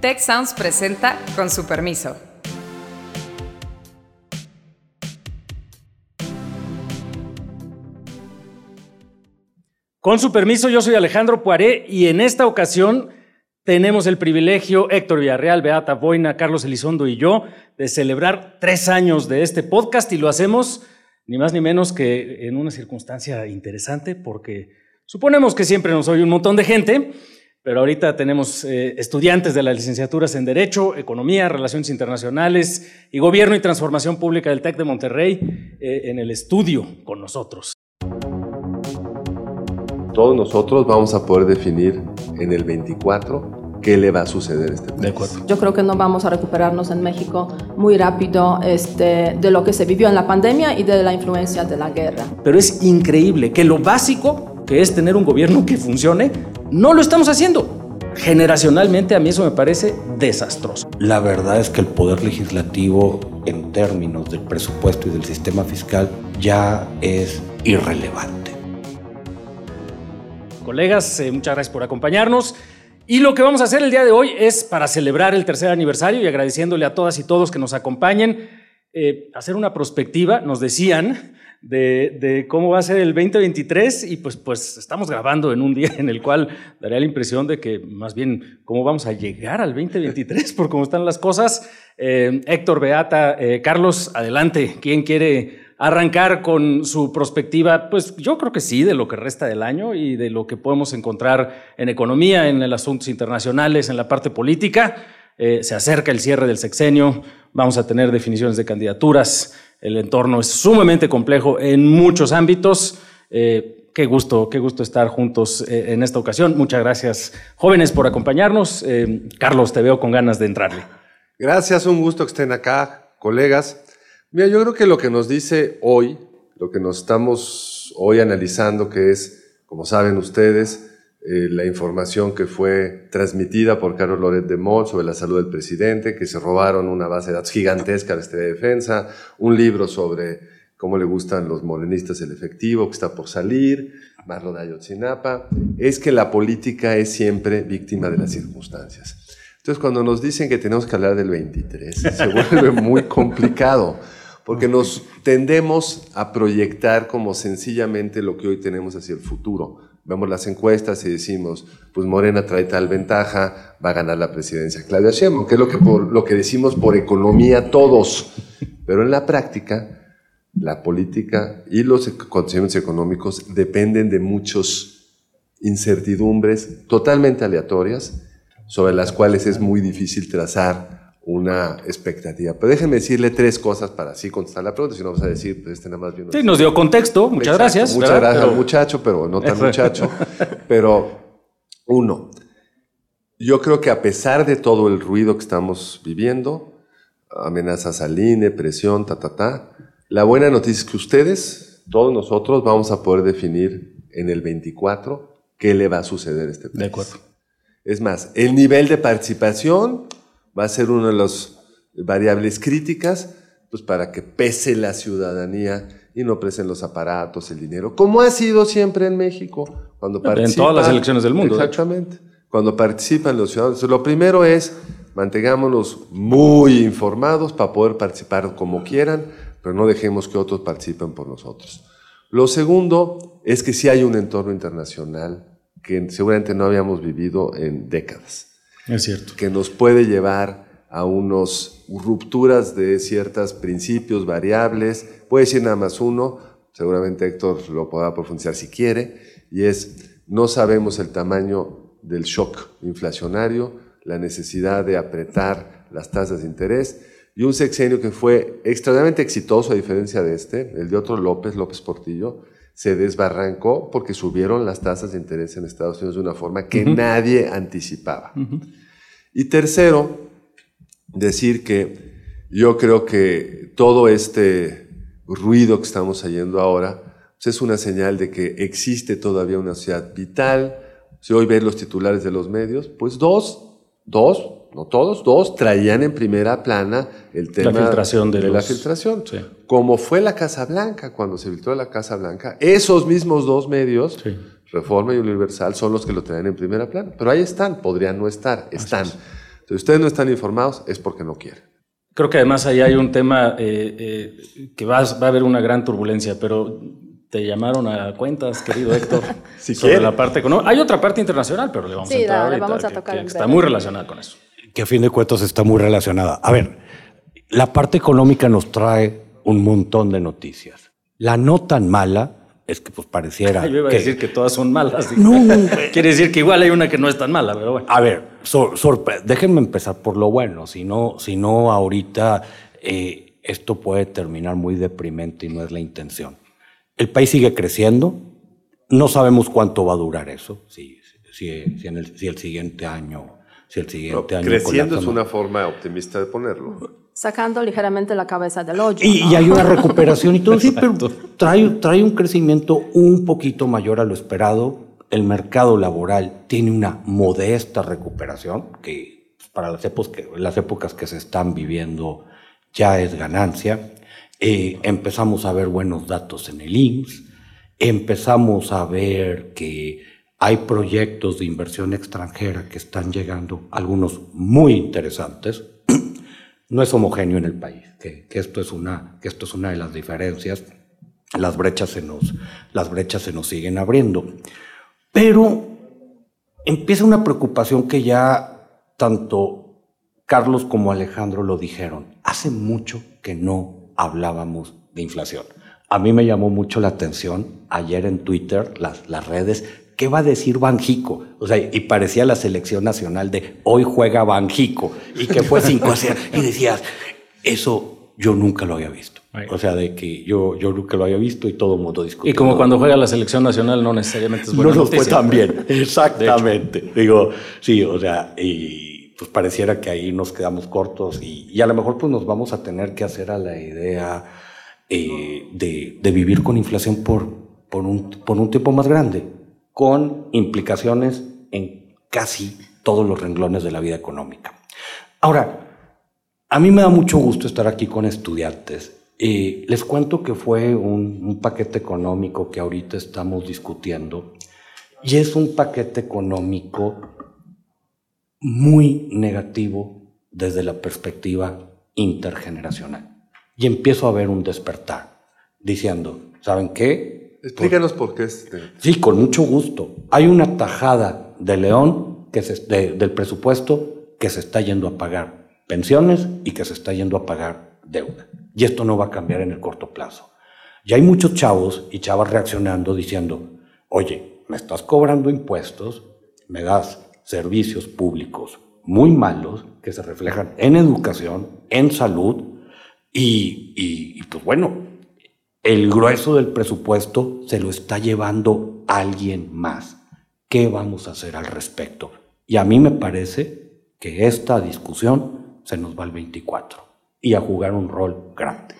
Tech Sounds presenta con su permiso. Con su permiso, yo soy Alejandro Poiré y en esta ocasión tenemos el privilegio, Héctor Villarreal, Beata Boina, Carlos Elizondo y yo, de celebrar tres años de este podcast y lo hacemos ni más ni menos que en una circunstancia interesante porque suponemos que siempre nos oye un montón de gente, pero ahorita tenemos eh, estudiantes de las licenciaturas en Derecho, Economía, Relaciones Internacionales y Gobierno y Transformación Pública del TEC de Monterrey eh, en el estudio con nosotros. Todos nosotros vamos a poder definir en el 24 qué le va a suceder a este país. De acuerdo. Yo creo que no vamos a recuperarnos en México muy rápido este, de lo que se vivió en la pandemia y de la influencia de la guerra. Pero es increíble que lo básico, que es tener un gobierno que funcione, no lo estamos haciendo. Generacionalmente a mí eso me parece desastroso. La verdad es que el poder legislativo en términos del presupuesto y del sistema fiscal ya es irrelevante. Colegas, eh, muchas gracias por acompañarnos. Y lo que vamos a hacer el día de hoy es, para celebrar el tercer aniversario y agradeciéndole a todas y todos que nos acompañen, eh, hacer una prospectiva, nos decían, de, cómo va a ser el 2023 y pues, pues estamos grabando en un día en el cual daría la impresión de que más bien cómo vamos a llegar al 2023 por cómo están las cosas. Eh, Héctor, Beata, eh, Carlos, adelante. ¿Quién quiere arrancar con su perspectiva, pues yo creo que sí, de lo que resta del año y de lo que podemos encontrar en economía, en los asuntos internacionales, en la parte política. Eh, se acerca el cierre del sexenio, vamos a tener definiciones de candidaturas, el entorno es sumamente complejo en muchos ámbitos. Eh, qué gusto, qué gusto estar juntos eh, en esta ocasión. Muchas gracias, jóvenes, por acompañarnos. Eh, Carlos, te veo con ganas de entrarle. Gracias, un gusto que estén acá, colegas. Mira, yo creo que lo que nos dice hoy, lo que nos estamos hoy analizando, que es, como saben ustedes, eh, la información que fue transmitida por Carlos Loret de Moll sobre la salud del presidente, que se robaron una base de datos gigantesca de este de defensa, un libro sobre cómo le gustan los morenistas el efectivo, que está por salir, Marlo de Ayotzinapa, es que la política es siempre víctima de las circunstancias. Entonces, cuando nos dicen que tenemos que hablar del 23, se vuelve muy complicado porque nos tendemos a proyectar como sencillamente lo que hoy tenemos hacia el futuro. Vemos las encuestas y decimos, pues Morena trae tal ventaja, va a ganar la presidencia Claudia Sheinbaum, que es lo que, por, lo que decimos por economía todos. Pero en la práctica, la política y los acontecimientos económicos dependen de muchas incertidumbres totalmente aleatorias sobre las cuales es muy difícil trazar una expectativa. Pero déjenme decirle tres cosas para así contestar la pregunta, si no vas a decir, pues este nada más Sí, nos dio contexto, muchas Exacto, gracias. Muchas ¿verdad? gracias Pero- muchacho, pero no tan muchacho. Pero, uno, yo creo que a pesar de todo el ruido que estamos viviendo, amenazas al INE, presión, ta, ta, ta, la buena noticia es que ustedes, todos nosotros, vamos a poder definir en el 24 qué le va a suceder a este país. De acuerdo. Es más, el nivel de participación va a ser una de las variables críticas pues para que pese la ciudadanía y no pesen los aparatos, el dinero, como ha sido siempre en México cuando En participa- todas las elecciones del mundo. Exactamente. Cuando participan los ciudadanos. Lo primero es mantengámonos muy informados para poder participar como quieran, pero no dejemos que otros participen por nosotros. Lo segundo es que sí hay un entorno internacional que seguramente no habíamos vivido en décadas Es cierto. que nos puede llevar a unos rupturas de ciertos principios, variables. Puede decir nada más uno, seguramente Héctor lo podrá profundizar si quiere, y es, no sabemos el tamaño del shock inflacionario, la necesidad de apretar las tasas de interés, y un sexenio que fue extremadamente exitoso a diferencia de este, el de otro López, López Portillo, se desbarrancó porque subieron las tasas de interés en Estados Unidos de una forma que nadie anticipaba. Y tercero, decir que yo creo que todo este ruido que estamos oyendo ahora pues es una señal de que existe todavía una sociedad vital. Si hoy ven los titulares de los medios, pues dos, dos, no todos, dos traían en primera plana el tema filtración de la los- filtración. Sí. Como fue la Casa Blanca, cuando se filtró la Casa Blanca, esos mismos dos medios, Sí. Reforma y Universal, son los que lo traen en primera plana. Pero ahí están, podrían no estar, están. Si ustedes no están informados, es porque no quieren. Creo que además ahí hay un tema eh, eh, que va, va, a haber una gran turbulencia, pero te llamaron a cuentas, querido Héctor, si sobre quiere. la parte económica. Hay otra parte internacional, pero le vamos Sí, a entrar la- la ahorita, vamos a que- tocar que está muy relacionada con eso. que a fin de cuentas está muy relacionada. A ver, la parte económica nos trae un montón de noticias. La no tan mala es que pues pareciera Yo iba a que- decir que todas son malas. No, Quiere decir que igual hay una que no es tan mala, pero bueno. A ver, sor- sorpre- déjenme empezar por lo bueno, si no, si no ahorita eh, esto puede terminar muy deprimente y no es la intención. El país sigue creciendo, no sabemos cuánto va a durar eso, si, si, si en el, si el siguiente año, si el No, siguiente año creciendo colapsa, es una forma optimista de ponerlo. Sacando ligeramente la cabeza del hoyo. Y, ¿no? y hay una recuperación y todo, sí, pero trae, trae un crecimiento un poquito mayor a lo esperado. El mercado laboral tiene una modesta recuperación, que pues, para las épocas que, las épocas que se están viviendo ya es ganancia. Eh, empezamos a ver buenos datos en el IMSS, empezamos a ver que hay proyectos de inversión extranjera que están llegando, algunos muy interesantes, no es homogéneo en el país, que, esto, es una, que esto es una de las diferencias. Las brechas, se nos, las brechas se nos siguen abriendo. Pero empieza una preocupación que ya tanto Carlos como Alejandro lo dijeron. Hace mucho que no hablábamos de inflación. A mí me llamó mucho la atención ayer en Twitter, las, las redes, ¿qué va a decir Banjico? O sea, y parecía la selección nacional de hoy juega Banjico y que fue 5 a 0. Y decías, eso yo nunca lo había visto. O sea, de que yo, yo nunca lo había visto y todo el mundo discutió. Y como cuando juega la selección nacional no necesariamente es buena no fue noticia. tan bien. Exactamente. Digo, sí, o sea, y pues pareciera que ahí nos quedamos cortos y, y a lo mejor pues nos vamos a tener que hacer a la idea eh, de, de vivir con inflación por, por, un, por un tiempo más grande, con implicaciones en casi todos los renglones de la vida económica. Ahora, a mí me da mucho gusto estar aquí con estudiantes. Eh, les cuento que fue un, un paquete económico que ahorita estamos discutiendo y es un paquete económico muy negativo desde la perspectiva intergeneracional. Y empiezo a ver un despertar diciendo, ¿saben qué? Explícanos por qué es. de- Sí, con mucho gusto. Hay una tajada de León del presupuesto que se está yendo a pagar pensiones y que se está yendo a pagar deuda. Y esto no va a cambiar en el corto plazo. Y hay muchos chavos y chavas reaccionando diciendo, oye, me estás cobrando impuestos, me das servicios públicos muy malos que se reflejan en educación, en salud y, pues bueno, el grueso del presupuesto se lo está llevando alguien más. ¿Qué vamos a hacer al respecto? Y a mí me parece que esta discusión se nos va al 24 y a jugar un rol grande.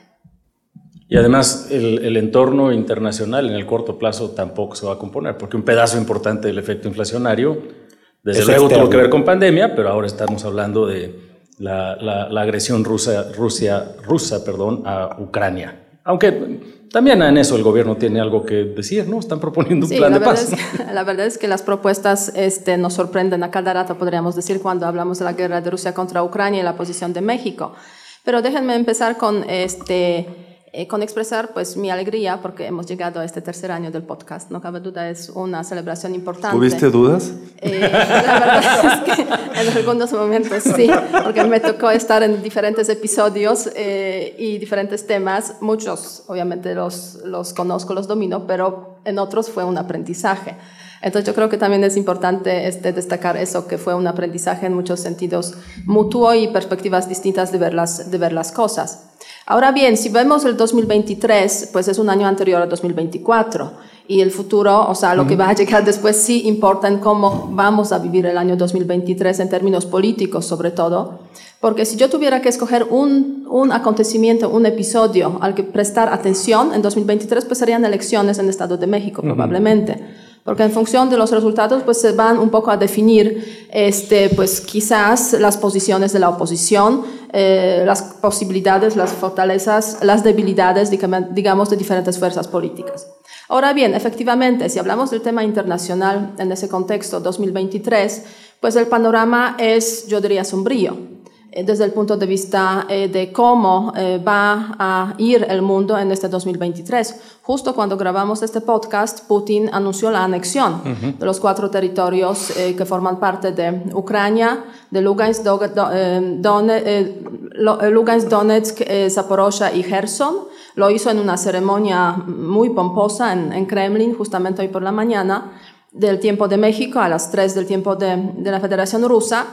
Y además el, el entorno internacional en el corto plazo tampoco se va a componer, porque un pedazo importante del efecto inflacionario, desde Es luego externo. tuvo que ver con pandemia, pero ahora estamos hablando de la, la- la agresión rusa, Rusia, rusa perdón, a Ucrania. Aunque también en eso el gobierno tiene algo que decir, ¿no? Están proponiendo un Sí, plan la de paz. es que, la verdad es que las propuestas este, nos sorprenden a cada rato, podríamos decir, cuando hablamos de la guerra de Rusia contra Ucrania y la posición de México. Pero déjenme empezar con, este, eh, con expresar pues, mi alegría porque hemos llegado a este tercer año del podcast. No cabe duda, es una celebración importante. ¿Tuviste dudas? Eh, la verdad es que en algunos momentos sí, porque me tocó estar en diferentes episodios eh, y diferentes temas. Muchos, obviamente, los, los conozco, los domino, pero en otros fue un aprendizaje. Entonces yo creo que también es importante este, destacar eso, que fue un aprendizaje en muchos sentidos mutuo y perspectivas distintas de ver las, de ver las cosas. Ahora bien, si vemos el 2023, pues es un año anterior al 2024 y el futuro, o sea, lo que va a llegar después sí importa en cómo vamos a vivir el año 2023 en términos políticos sobre todo, porque si yo tuviera que escoger un, un acontecimiento, un episodio al que prestar atención en 2023, pues serían elecciones en el Estado de México probablemente. Porque en función de los resultados pues se van un poco a definir este pues quizás las posiciones de la oposición eh, las posibilidades las fortalezas las debilidades digamos- de diferentes fuerzas políticas. Ahora bien efectivamente si hablamos del tema internacional en ese contexto 2023 pues el panorama es, yo diría, sombrío desde el punto de vista eh, de cómo eh, va a ir el mundo en este 2023. Justo cuando grabamos este podcast, Putin anunció la anexión de los cuatro territorios que forman parte de Ucrania, de Lugansk, Donetsk, Zaporozhia y Kherson. Lo hizo en una ceremonia muy pomposa en, en Kremlin, justamente hoy por la mañana del tiempo de México a las 3 del tiempo de, de la Federación Rusa.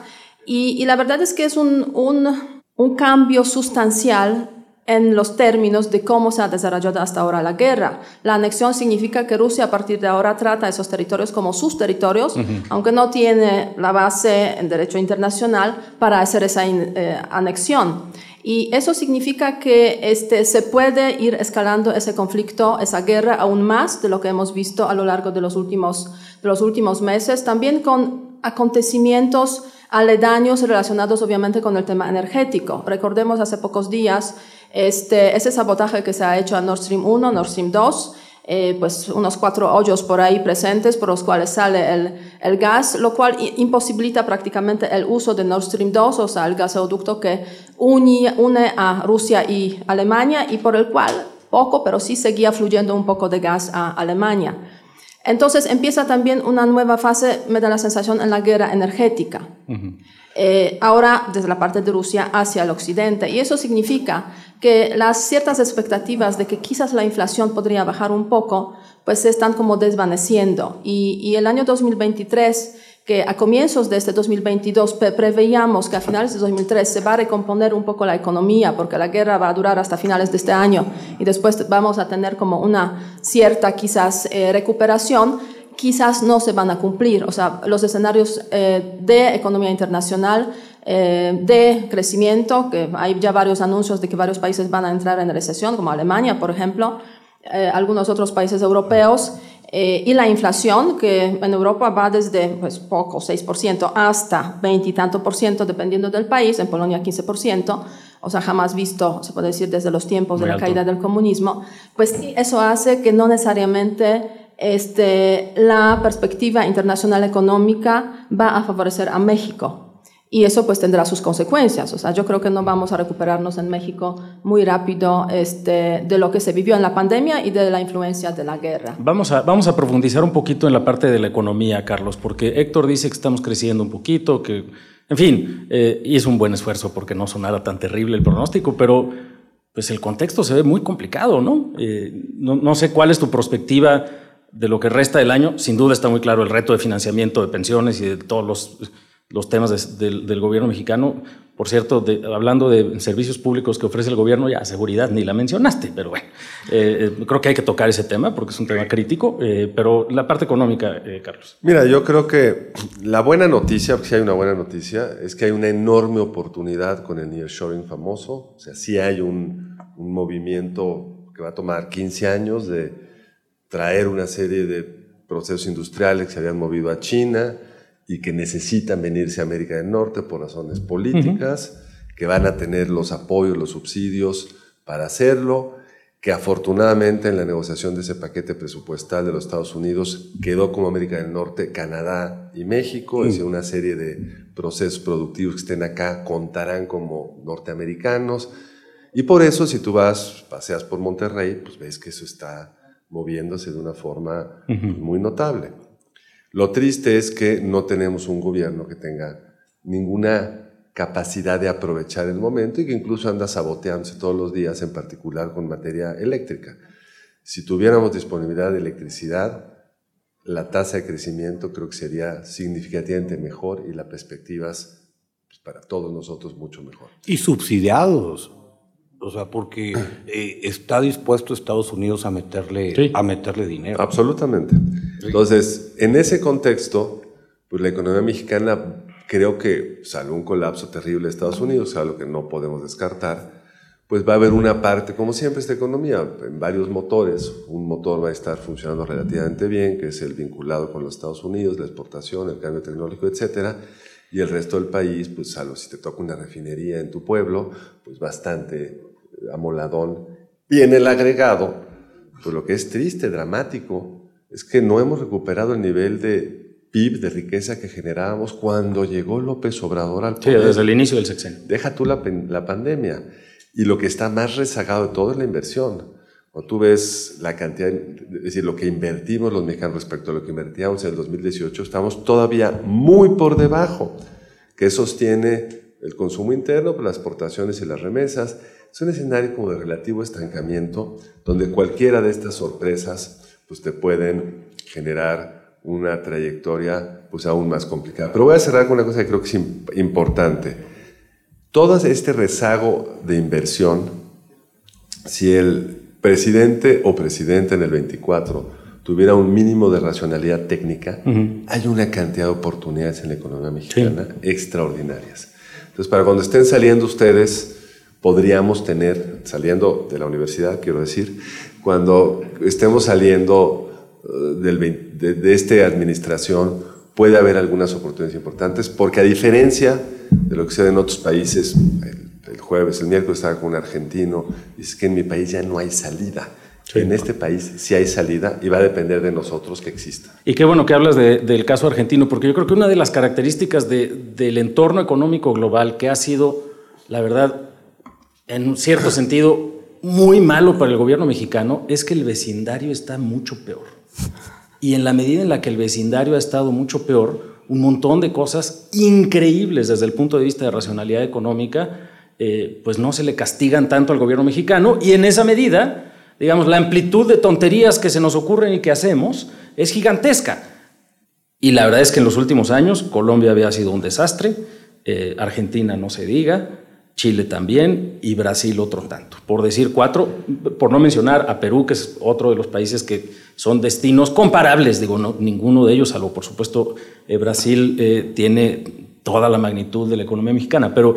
Y, y, la verdad es que es un, un, un, cambio sustancial en los términos de cómo se ha desarrollado hasta ahora la guerra. La anexión significa que Rusia a partir de ahora trata esos territorios como sus territorios, aunque no tiene la base en derecho internacional para hacer esa eh, anexión. Y eso significa que este, se puede ir escalando ese conflicto, esa guerra, aún más de lo que hemos visto a lo largo de los últimos, de los últimos meses, también con acontecimientos aledaños relacionados obviamente con el tema energético. Recordemos hace pocos días este, ese sabotaje que se ha hecho a Nord Stream 1, Nord Stream 2, eh, pues unos cuatro hoyos por ahí presentes por los cuales sale el, el, gas, lo cual imposibilita prácticamente el uso de Nord Stream 2, o sea, el gasoducto que une, une a Rusia y Alemania y por el cual poco, pero sí seguía fluyendo un poco de gas a Alemania. Entonces empieza también una nueva fase, me da la sensación, en la guerra energética. eh, ahora desde la parte de Rusia hacia el occidente. Y eso significa que las ciertas expectativas de que quizás la inflación podría bajar un poco, pues se están como desvaneciendo. Y, y el año 2023 que a comienzos de este 2022 preveíamos que a finales de 2003 se va a recomponer un poco la economía porque la guerra va a durar hasta finales de este año y después vamos a tener como una cierta quizás eh, recuperación, quizás no se van a cumplir. O sea, los escenarios eh, de economía internacional, eh, de crecimiento, que hay ya varios anuncios de que varios países van a entrar en recesión, como Alemania, por ejemplo, algunos otros países europeos, eh, y la inflación, que en Europa va desde pues, poco, 6%, hasta 20 y tanto por ciento, dependiendo del país, en Polonia 15%, o sea, jamás visto, se puede decir, desde los tiempos Muy de la alto. caída del comunismo, pues eso hace que no necesariamente este, la perspectiva internacional económica va a favorecer a México. Y eso pues tendrá sus consecuencias. O sea, yo creo que no vamos a recuperarnos en México muy rápido este, de lo que se vivió en la pandemia y de la influencia de la guerra. Vamos a, vamos a profundizar un poquito en la parte de la economía, Carlos, porque Héctor dice que estamos creciendo un poquito, que, en fin, eh, hizo un buen esfuerzo porque no sonara tan terrible el pronóstico, pero pues el contexto se ve muy complicado, ¿no? Eh, no, no sé cuál es tu perspectiva de lo que resta del año. Sin duda está muy claro el reto de financiamiento de pensiones y de todos los los temas de, de, del gobierno mexicano. Por cierto, de, hablando de servicios públicos que ofrece el gobierno, ya seguridad ni la mencionaste, pero bueno, eh, creo que hay que tocar ese tema porque es un tema crítico, eh, pero la parte económica, eh, Carlos. Mira, yo creo que la buena noticia, porque sí hay una buena noticia, es que hay una enorme oportunidad con el nearshoring famoso, o sea, sí hay un, un movimiento que va a tomar 15 años de traer una serie de procesos industriales que se habían movido a China, y que necesitan venirse a América del Norte por razones políticas, uh -huh. que van a tener los apoyos, los subsidios para hacerlo, que afortunadamente en la negociación de ese paquete presupuestal de los Estados Unidos quedó como América del Norte, Canadá y México, uh -huh. es decir, una serie de procesos productivos que estén acá contarán como norteamericanos. Y por eso, si tú vas, paseas por Monterrey, pues ves que eso está moviéndose de una forma uh -huh. muy notable. Lo triste es que no tenemos un gobierno que tenga ninguna capacidad de aprovechar el momento y que incluso anda saboteándose todos los días, en particular con materia eléctrica. Si tuviéramos disponibilidad de electricidad, la tasa de crecimiento creo que sería significativamente mejor y las perspectivas pues, para todos nosotros mucho mejor. Y subsidiados. O sea, porque eh, está dispuesto Estados Unidos a meterle, sí. a meterle dinero. Absolutamente. Entonces, en ese contexto, pues la economía mexicana creo que, salvo un colapso terrible de Estados Unidos, algo que no podemos descartar, pues va a haber una parte, como siempre, esta economía, en varios motores. Un motor va a estar funcionando relativamente bien, que es el vinculado con los Estados Unidos, la exportación, el cambio tecnológico, etcétera y el resto del país, pues salvo si te toca una refinería en tu pueblo, pues bastante amoladón. Y en el agregado, pues lo que es triste, dramático, es que no hemos recuperado el nivel de PIB, de riqueza que generábamos cuando llegó López Obrador al poder. Sí, desde el inicio del sexenio. Deja tú la, la pandemia. Y lo que está más rezagado de todo es la inversión. Cuando tú ves la cantidad, es decir, lo que invertimos los mexicanos respecto a lo que invertíamos en el 2018, estamos todavía muy por debajo, que sostiene el consumo interno, pues, las exportaciones y las remesas. Es un escenario como de relativo estancamiento, donde cualquiera de estas sorpresas pues, te pueden generar una trayectoria pues, aún más complicada. Pero voy a cerrar con una cosa que creo que es importante. Todo este rezago de inversión, si el presidente o presidente en el 24 tuviera un mínimo de racionalidad técnica, hay una cantidad de oportunidades en la economía mexicana extraordinarias. Entonces, para cuando estén saliendo ustedes, podríamos tener, saliendo de la universidad, quiero decir, cuando estemos saliendo uh, de, esta administración, puede haber algunas oportunidades importantes, porque a diferencia de lo que sucede en otros países, el, jueves, el miércoles estaba con un argentino, dice que en mi país ya no hay salida. En este país sí hay salida y va a depender de nosotros que exista. Y qué bueno que hablas del caso argentino, porque yo creo que una de las características del entorno económico global que ha sido, la verdad, en un cierto sentido, muy malo para el gobierno mexicano es que el vecindario está mucho peor. Y en la medida en la que el vecindario ha estado mucho peor, un montón de cosas increíbles desde el punto de vista de racionalidad económica, eh, pues no se le castigan tanto al gobierno mexicano y en esa medida, digamos, la amplitud de tonterías que se nos ocurren y que hacemos es gigantesca. Y la verdad es que en los últimos años Colombia había sido un desastre, eh, Argentina no se diga, Chile también y Brasil otro tanto. Por decir cuatro, por no mencionar a Perú, que es otro de los países que son destinos comparables, digo, no, ninguno de ellos, salvo por supuesto eh, Brasil eh, tiene toda la magnitud de la economía mexicana, pero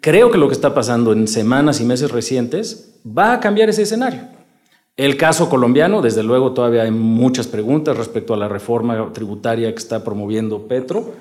creo que lo que está pasando en semanas y meses recientes va a cambiar ese escenario. El caso colombiano, desde luego todavía hay muchas preguntas respecto a la reforma tributaria que está promoviendo Petro,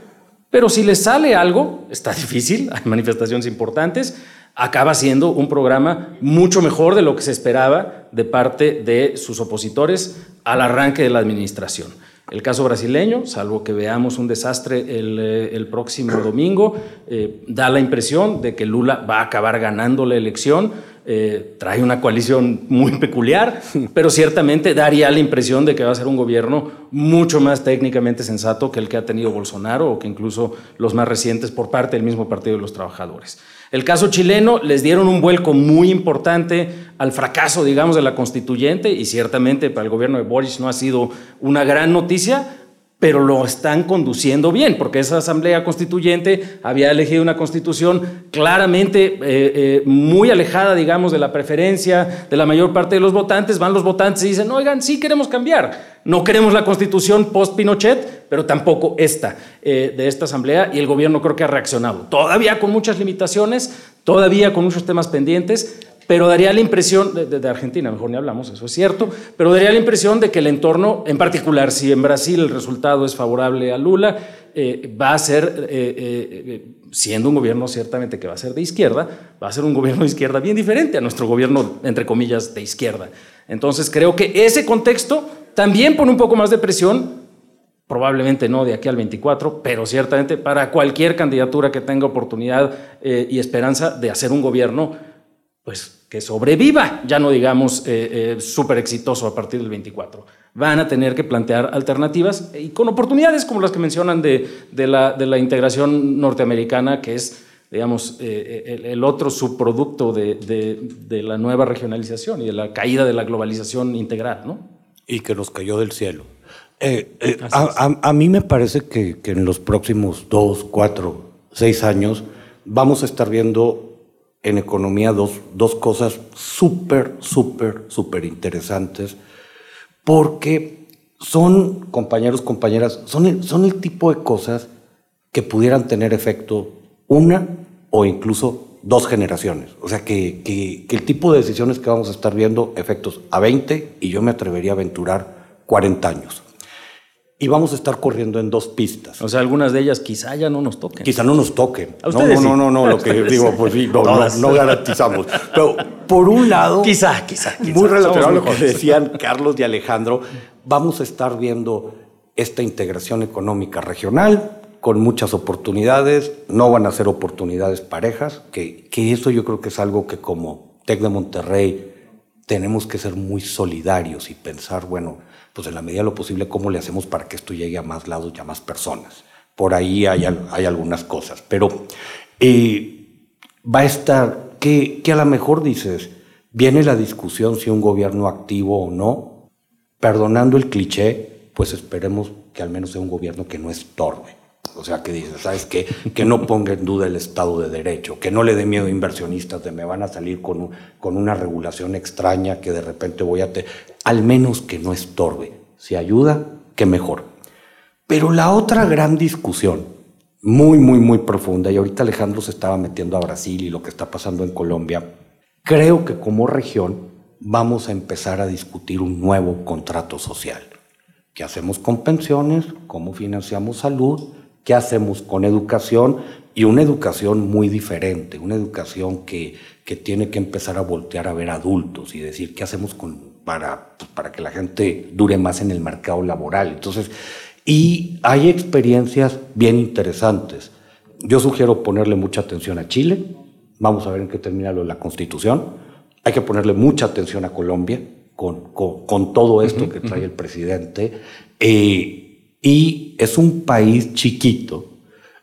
pero si le sale algo, está difícil, hay manifestaciones importantes, acaba siendo un programa mucho mejor de lo que se esperaba de parte de sus opositores al arranque de la administración. El caso brasileño, salvo que veamos un desastre el, eh, próximo domingo, eh, da la impresión de que Lula va a acabar ganando la elección eh, trae una coalición muy peculiar, pero ciertamente daría la impresión de que va a ser un gobierno mucho más técnicamente sensato que el que ha tenido Bolsonaro o que incluso los más recientes por parte del mismo Partido de los Trabajadores. El caso chileno les dieron un vuelco muy importante al fracaso, digamos, de la constituyente y ciertamente para el gobierno de Boris no ha sido una gran noticia, pero lo están conduciendo bien, porque esa asamblea constituyente había elegido una constitución claramente eh, eh, muy alejada, digamos, de la preferencia de la mayor parte de los votantes. Van los votantes y dicen, oigan, sí queremos cambiar. No queremos la constitución post-Pinochet, pero tampoco esta, eh, de esta asamblea, y el gobierno creo que ha reaccionado. Todavía con muchas limitaciones, todavía con muchos temas pendientes, pero daría la impresión, de, Argentina mejor ni hablamos, eso es cierto, pero daría la impresión de que el entorno, en particular si en Brasil el resultado es favorable a Lula, eh, va a ser, eh, eh, siendo un gobierno ciertamente que va a ser de izquierda, va a ser un gobierno de izquierda bien diferente a nuestro gobierno, entre comillas, de izquierda. Entonces creo que ese contexto también pone un poco más de presión probablemente no de aquí al 24, pero ciertamente para cualquier candidatura que tenga oportunidad y esperanza de hacer un gobierno pues que sobreviva, ya no digamos eh, eh, súper exitoso a partir del 24. Van a tener que plantear alternativas y con oportunidades como las que mencionan de, la, integración norteamericana, que es, digamos, eh, el, otro subproducto de, la nueva regionalización y de la caída de la globalización integral, ¿no? Y que nos cayó del cielo. A, mí me parece que, que en los próximos dos, cuatro, seis años vamos a estar viendo en economía dos, dos cosas súper, súper, súper interesantes, porque son, compañeros, compañeras, son el, son el tipo de cosas que pudieran tener efecto una o incluso dos generaciones. O sea, que, que, que, el tipo de decisiones que vamos a estar viendo, efectos a 20 y yo me atrevería a aventurar 40 años y vamos a estar corriendo en dos pistas. O sea, algunas de ellas quizá ya no nos toquen. Quizá no nos toquen. no, no, no, no, no, lo que digo, pues sí, no, no, garantizamos. Pero por un lado, quizá, quizá, muy relacionado a lo que decían Carlos y Alejandro, vamos a estar viendo esta integración económica regional con muchas oportunidades, no van a ser oportunidades parejas, que, que eso yo creo que es algo que como TEC de Monterrey tenemos que ser muy solidarios y pensar, bueno, pues en la medida de lo posible, cómo le hacemos para que esto llegue a más lados y a más personas. Por ahí hay, hay algunas cosas, pero eh, va a estar, que, que a lo mejor dices, viene la discusión si un gobierno activo o no, perdonando el cliché, pues esperemos que al menos sea un gobierno que no estorbe. O sea, que dice, ¿sabes qué? Que no ponga en duda el Estado de Derecho, que no le dé miedo a inversionistas de me van a salir con, con una regulación extraña que de repente voy a... tener. Al menos que no estorbe. Si ayuda, que mejor. Pero la otra gran discusión, muy, muy, muy profunda, y ahorita Alejandro se estaba metiendo a Brasil y lo que está pasando en Colombia, creo que como región vamos a empezar a discutir un nuevo contrato social. ¿Qué hacemos con pensiones? ¿Cómo financiamos salud? ¿Qué hacemos con educación? Y una educación muy diferente, una educación que, que tiene que empezar a voltear a ver adultos y decir, ¿qué hacemos con, para, pues, para que la gente dure más en el mercado laboral? Entonces, y hay experiencias bien interesantes. Yo sugiero ponerle mucha atención a Chile, vamos a ver en qué termina lo de la constitución, hay que ponerle mucha atención a Colombia con, con, todo esto que trae el presidente. Eh, y es un país chiquito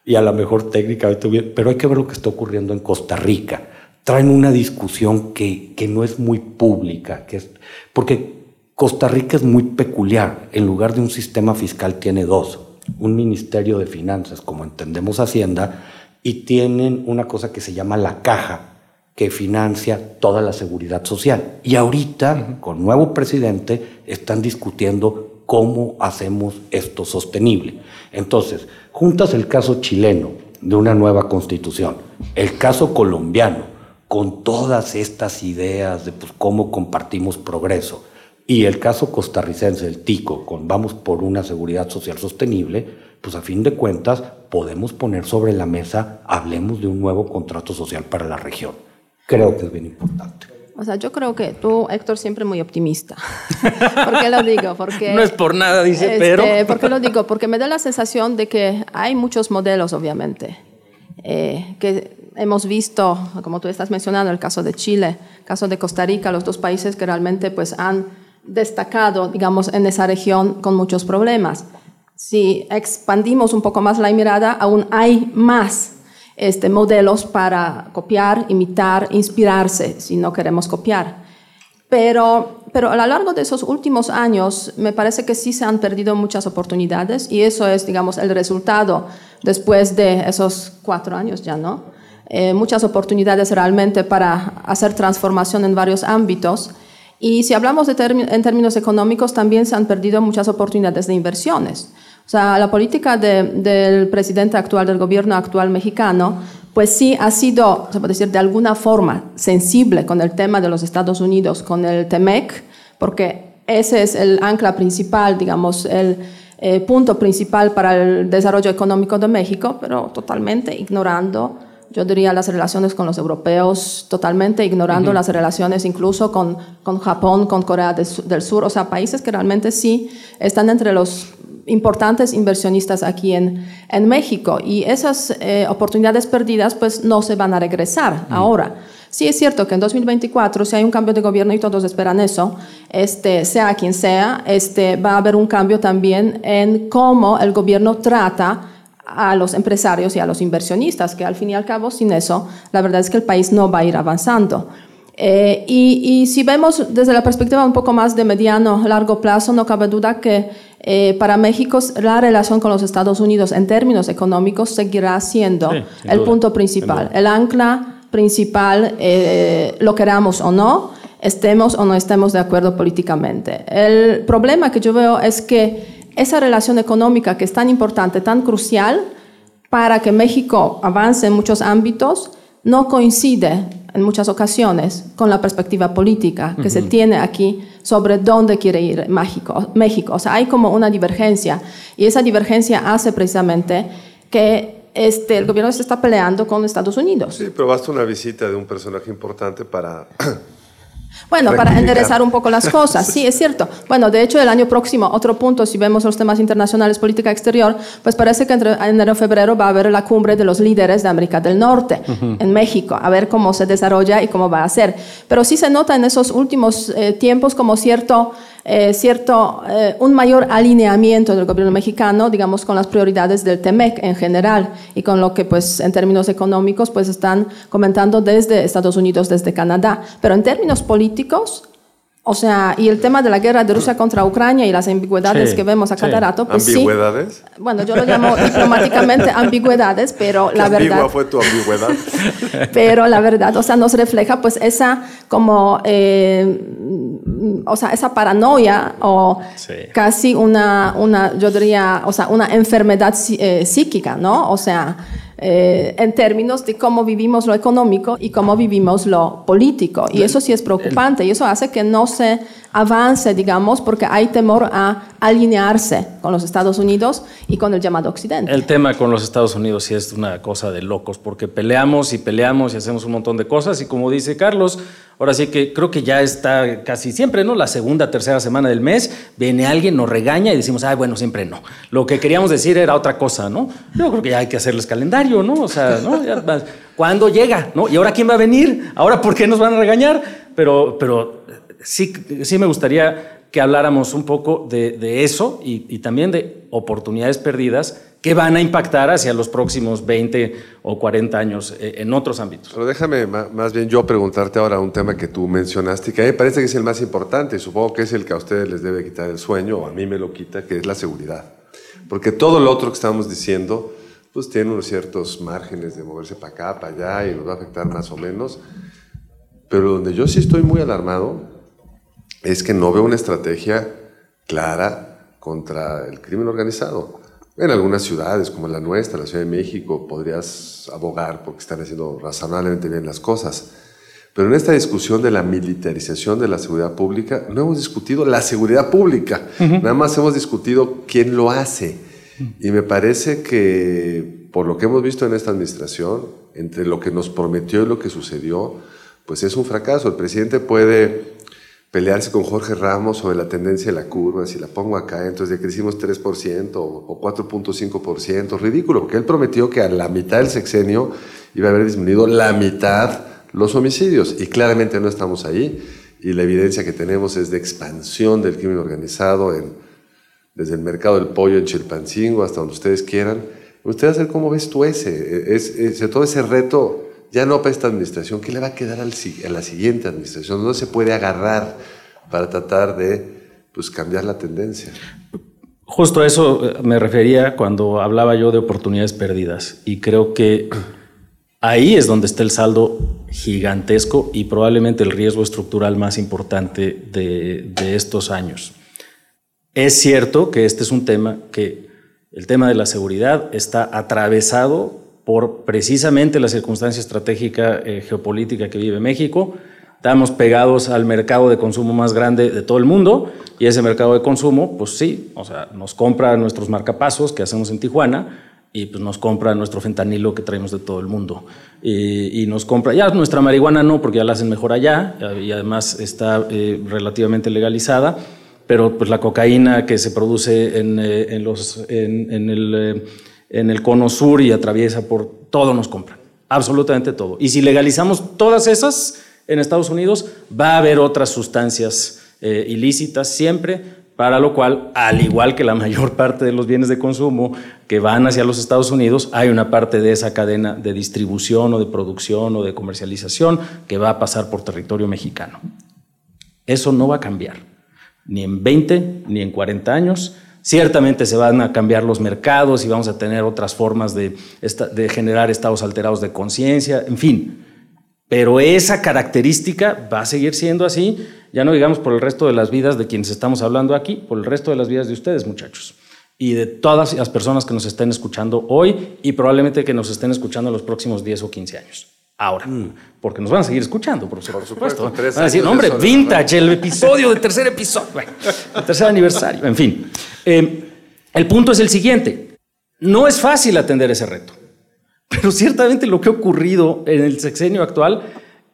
y a lo mejor técnicamente pero hay que ver lo que está ocurriendo en Costa Rica. Traen una discusión que, que no es muy pública, que es, porque Costa Rica es muy peculiar. En lugar de un sistema fiscal tiene dos. Un Ministerio de Finanzas, como entendemos Hacienda, y tienen una cosa que se llama la caja, que financia toda la seguridad social. Y ahorita, con nuevo presidente, están discutiendo cómo hacemos esto sostenible. Entonces, juntas el caso chileno de una nueva constitución, el caso colombiano, con todas estas ideas de pues, cómo compartimos progreso, y el caso costarricense, el TICO, con vamos por una seguridad social sostenible, pues a fin de cuentas podemos poner sobre la mesa, hablemos de un nuevo contrato social para la región. Creo que es bien importante. O sea, yo creo que tú, Héctor, siempre muy optimista. ¿Por qué lo digo? Porque, no es por nada, dice, este, pero... ¿Por qué lo digo? Porque me da la sensación de que hay muchos modelos, obviamente, eh, que hemos visto, como tú estás mencionando, el caso de Chile, el caso de Costa Rica, los dos países que realmente pues, han destacado, digamos, en esa región con muchos problemas. Si expandimos un poco más la mirada, aún hay más este, modelos para copiar, imitar, inspirarse, si no queremos copiar. Pero, pero a lo largo de esos últimos años me parece que sí se han perdido muchas oportunidades y eso es, digamos, el resultado después de esos cuatro años ya, ¿no? Eh, muchas oportunidades realmente para hacer transformación en varios ámbitos. Y si hablamos de en términos económicos, también se han perdido muchas oportunidades de inversiones. O sea, la política del presidente actual, del gobierno actual mexicano, pues sí ha sido, se puede decir, de alguna forma sensible con el tema de los Estados Unidos, con el TEMEC, porque ese es el ancla principal, digamos, el eh, punto principal para el desarrollo económico de México, pero totalmente ignorando, yo diría, las relaciones con los europeos, totalmente ignorando las relaciones incluso con, con Japón, con Corea del Sur, o sea, países que realmente sí están entre los importantes inversionistas aquí en, en México y esas eh, oportunidades perdidas pues no se van a regresar mm. ahora. Sí es cierto que en 2024, si hay un cambio de gobierno y todos esperan eso, este, sea quien sea, este, va a haber un cambio también en cómo el gobierno trata a los empresarios y a los inversionistas, que al fin y al cabo sin eso, la verdad es que el país no va a ir avanzando. Eh, y, y, si vemos desde la perspectiva un poco más de mediano, largo plazo, no cabe duda que eh, para México la relación con los Estados Unidos en términos económicos seguirá siendo el punto principal, el ancla principal, eh, lo queramos o no, estemos o no estemos de acuerdo políticamente. El problema que yo veo es que esa relación económica que es tan importante, tan crucial para que México avance en muchos ámbitos, no coincide en muchas ocasiones con la perspectiva política que se tiene aquí sobre dónde quiere ir México, México. O sea, hay como una divergencia y esa divergencia hace precisamente que este, el gobierno se está peleando con Estados Unidos. Sí, pero basta una visita de un personaje importante para Bueno, para enderezar un poco las cosas, sí, es cierto. Bueno, de hecho, el año próximo, otro punto, si vemos los temas internacionales, política exterior, pues parece que entre enero y febrero va a haber la cumbre de los líderes de América del Norte en México, a ver cómo se desarrolla y cómo va a ser. Pero sí se nota en esos últimos eh, tiempos como cierto eh, cierto, eh, un mayor alineamiento del gobierno mexicano, digamos, con las prioridades del TEMEC en general y con lo que, pues, en términos económicos, pues, están comentando desde Estados Unidos, desde Canadá. Pero en términos políticos, o sea, y el tema de la guerra de Rusia contra Ucrania y las ambigüedades que vemos a cada rato, pues ¿Ambigüedades? Bueno, yo lo llamo diplomáticamente ambigüedades, pero la verdad... ambigua fue tu ambigüedad? pero la verdad, o sea, nos refleja pues esa como... Eh, o sea, esa paranoia o casi una, una, yo diría, o sea, una enfermedad eh, psíquica, ¿no? O sea, eh, en términos de cómo vivimos lo económico y cómo vivimos lo político. Y eso sí es preocupante y eso hace que no se avance, digamos, porque hay temor a alinearse con los Estados Unidos y con el llamado Occidente. El tema con los Estados Unidos sí es una cosa de locos, porque peleamos y peleamos y hacemos un montón de cosas y como dice Carlos, ahora sí que creo que ya está casi siempre, ¿no? La segunda, tercera semana del mes, viene alguien, nos regaña y decimos, ay, bueno, siempre no. Lo que queríamos decir era otra cosa, ¿no? Yo creo que ya hay que hacerles calendario, ¿no? O sea, ¿no? ¿Cuándo llega? ¿No? ¿Y ahora quién va a venir? ¿Ahora por qué nos van a regañar? Pero, pero sí, sí me gustaría que habláramos un poco de, eso y, también de oportunidades perdidas que van a impactar hacia los próximos 20 o 40 años eh, en otros ámbitos. Pero déjame más bien yo preguntarte ahora un tema que tú mencionaste, que a mí me parece que es el más importante, supongo que es el que a ustedes les debe quitar el sueño, o a mí me lo quita, que es la seguridad. Porque todo lo otro que estamos diciendo, pues tiene unos ciertos márgenes de moverse para acá, para allá, y nos va a afectar más o menos. Pero donde yo sí estoy muy alarmado es que no veo una estrategia clara contra el crimen organizado. En algunas ciudades, como la nuestra, la Ciudad de México, podrías abogar porque están haciendo razonablemente bien las cosas. Pero en esta discusión de la militarización de la seguridad pública, no hemos discutido la seguridad pública, nada más hemos discutido quién lo hace. Y me parece que, por lo que hemos visto en esta administración, entre lo que nos prometió y lo que sucedió, pues es un fracaso. El presidente puede pelearse con Jorge Ramos sobre la tendencia de la curva, si la pongo acá, entonces ya crecimos 3% o 4.5%, ridículo, porque él prometió que a la mitad del sexenio iba a haber disminuido la mitad los homicidios, y claramente no estamos ahí, y la evidencia que tenemos es de expansión del crimen organizado en, desde el mercado del pollo en Chilpancingo hasta donde ustedes quieran. Ustedes a ver cómo ves tú ese, es, todo ese reto ya no para esta administración, ¿qué le va a quedar al, a la siguiente administración? No se puede agarrar para tratar de pues, cambiar la tendencia. Justo a eso eh, me refería cuando hablaba yo de oportunidades perdidas y creo que ahí es donde está el saldo gigantesco y probablemente el riesgo estructural más importante de, de estos años. Es cierto que este es un tema que el tema de la seguridad está atravesado por precisamente la circunstancia estratégica eh, geopolítica que vive México. Estamos pegados al mercado de consumo más grande de todo el mundo y ese mercado de consumo, pues sí, o sea, nos compra nuestros marcapasos que hacemos en Tijuana y pues nos compra nuestro fentanilo que traemos de todo el mundo. Y, nos compra, ya nuestra marihuana no, porque ya la hacen mejor allá y además está eh, relativamente legalizada, pero pues la cocaína que se produce en, eh, en los, en, en el en el cono sur y atraviesa por todo nos compran, absolutamente todo. Y si legalizamos todas esas en Estados Unidos, va a haber otras sustancias eh, ilícitas siempre, para lo cual, al igual que la mayor parte de los bienes de consumo que van hacia los Estados Unidos, hay una parte de esa cadena de distribución o de producción o de comercialización que va a pasar por territorio mexicano. Eso no va a cambiar, ni en 20 ni en 40 años Ciertamente se van a cambiar los mercados y vamos a tener otras formas de, generar estados alterados de conciencia, en fin. Pero esa característica va a seguir siendo así, ya no digamos por el resto de las vidas de quienes estamos hablando aquí, por el resto de las vidas de ustedes, muchachos. Y de todas las personas que nos estén escuchando hoy y probablemente que nos estén escuchando en los próximos 10 o 15 años ahora, mm. porque nos van a seguir escuchando, por supuesto. Por supuesto. Van a decir, hombre, vintage, el episodio de tercer episodio, el tercer aniversario, en fin. Eh, el punto es el siguiente, no es fácil atender ese reto, pero ciertamente lo que ha ocurrido en el sexenio actual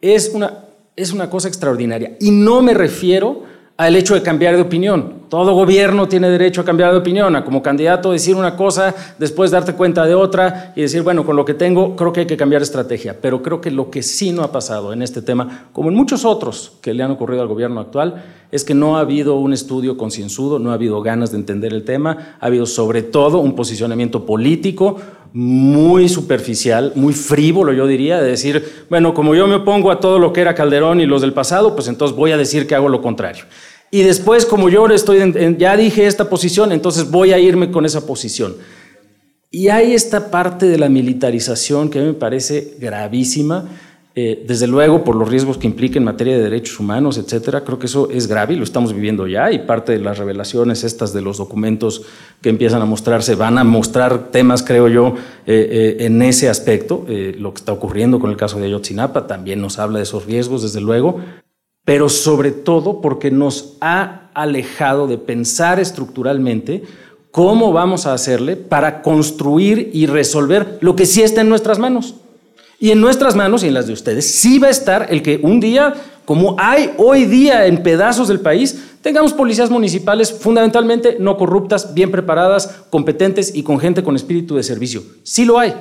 es una es una cosa extraordinaria. Y no me refiero al hecho de cambiar de opinión. Todo gobierno tiene derecho a cambiar de opinión, a como candidato decir una cosa, después darte cuenta de otra y decir, bueno, con lo que tengo creo que hay que cambiar estrategia. Pero creo que lo que sí no ha pasado en este tema, como en muchos otros que le han ocurrido al gobierno actual, es que no ha habido un estudio concienzudo, no ha habido ganas de entender el tema, ha habido sobre todo un posicionamiento político muy superficial, muy frívolo, yo diría, de decir, bueno, como yo me opongo a todo lo que era Calderón y los del pasado, pues entonces voy a decir que hago lo contrario. Y después, como yo estoy ya dije esta posición, entonces voy a irme con esa posición. Y hay esta parte de la militarización que a mí me parece gravísima, eh, desde luego por los riesgos que implica en materia de derechos humanos, etcétera. Creo que eso es grave y lo estamos viviendo ya. Y parte de las revelaciones estas de los documentos que empiezan a mostrarse van a mostrar temas, creo yo, eh, eh, en ese aspecto. lo que está ocurriendo con el caso de Ayotzinapa también nos habla de esos riesgos, desde luego. Pero sobre todo porque nos ha alejado de pensar estructuralmente cómo vamos a hacerle para construir y resolver lo que sí está en nuestras manos. Y en nuestras manos y en las de ustedes sí va a estar el que un día, como hay hoy día en pedazos del país, tengamos policías municipales fundamentalmente no corruptas, bien preparadas, competentes y con gente con espíritu de servicio. Sí lo hay.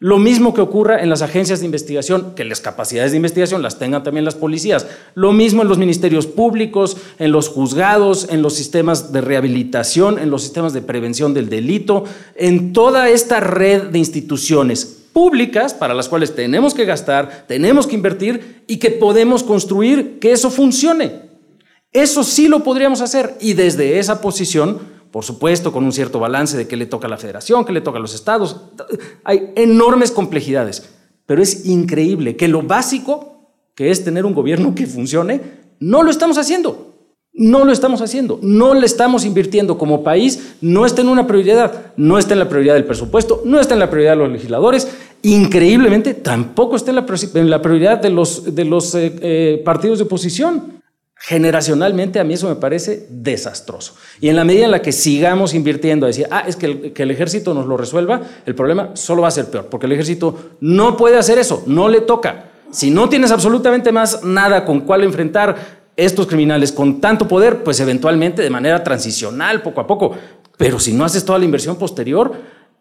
Lo mismo que ocurra en las agencias de investigación, que las capacidades de investigación las tengan también las policías. Lo mismo en los ministerios públicos, en los juzgados, en los sistemas de rehabilitación, en los sistemas de prevención del delito, en toda esta red de instituciones públicas para las cuales tenemos que gastar, tenemos que invertir y que podemos construir que eso funcione. Eso sí lo podríamos hacer y desde esa posición, por supuesto, con un cierto balance de qué le toca a la federación, qué le toca a los estados, hay enormes complejidades, pero es increíble que lo básico, que es tener un gobierno que funcione, no lo estamos haciendo. No lo estamos haciendo, no le estamos invirtiendo como país, no está en una prioridad, no está en la prioridad del presupuesto, no está en la prioridad de los legisladores, increíblemente tampoco está en la, prioridad de los, eh, eh, partidos de oposición. Generacionalmente a mí eso me parece desastroso. Y en la medida en la que sigamos invirtiendo a decir, ah, es que el, que el ejército nos lo resuelva, el problema solo va a ser peor, porque el ejército no puede hacer eso, no le toca. Si no tienes absolutamente más nada con cuál enfrentar estos criminales con tanto poder, pues eventualmente de manera transicional, poco a poco. Pero si no haces toda la inversión posterior,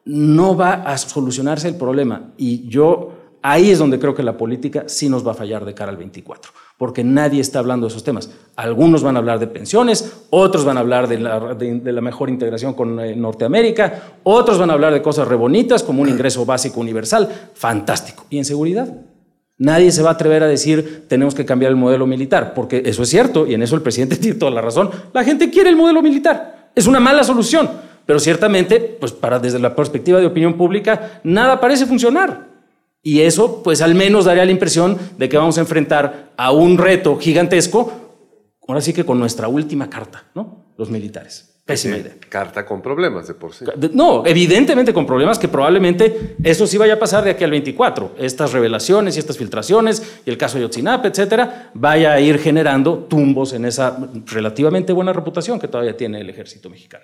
no va a solucionarse el problema. Y yo ahí es donde creo que la política sí nos va a fallar de cara al 24, porque nadie está hablando de esos temas. Algunos van a hablar de pensiones, otros van a hablar de la, mejor integración con eh, Norteamérica, otros van a hablar de cosas rebonitas como un ingreso básico universal, fantástico. ¿Y en seguridad? Nadie se va a atrever a decir tenemos que cambiar el modelo militar, porque eso es cierto y en eso el presidente tiene toda la razón. La gente quiere el modelo militar. Es una mala solución, pero ciertamente, pues para desde la perspectiva de opinión pública, nada parece funcionar. Y eso, pues al menos daría la impresión de que vamos a enfrentar a un reto gigantesco, ahora sí que con nuestra última carta, ¿no? Los militares. Pésima idea. Carta con problemas de por sí. No, evidentemente con problemas que probablemente eso sí vaya a pasar de aquí al 24. Estas revelaciones y estas filtraciones y el caso de Yotzinapa, etcétera, vaya a ir generando tumbos en esa relativamente buena reputación que todavía tiene el ejército mexicano.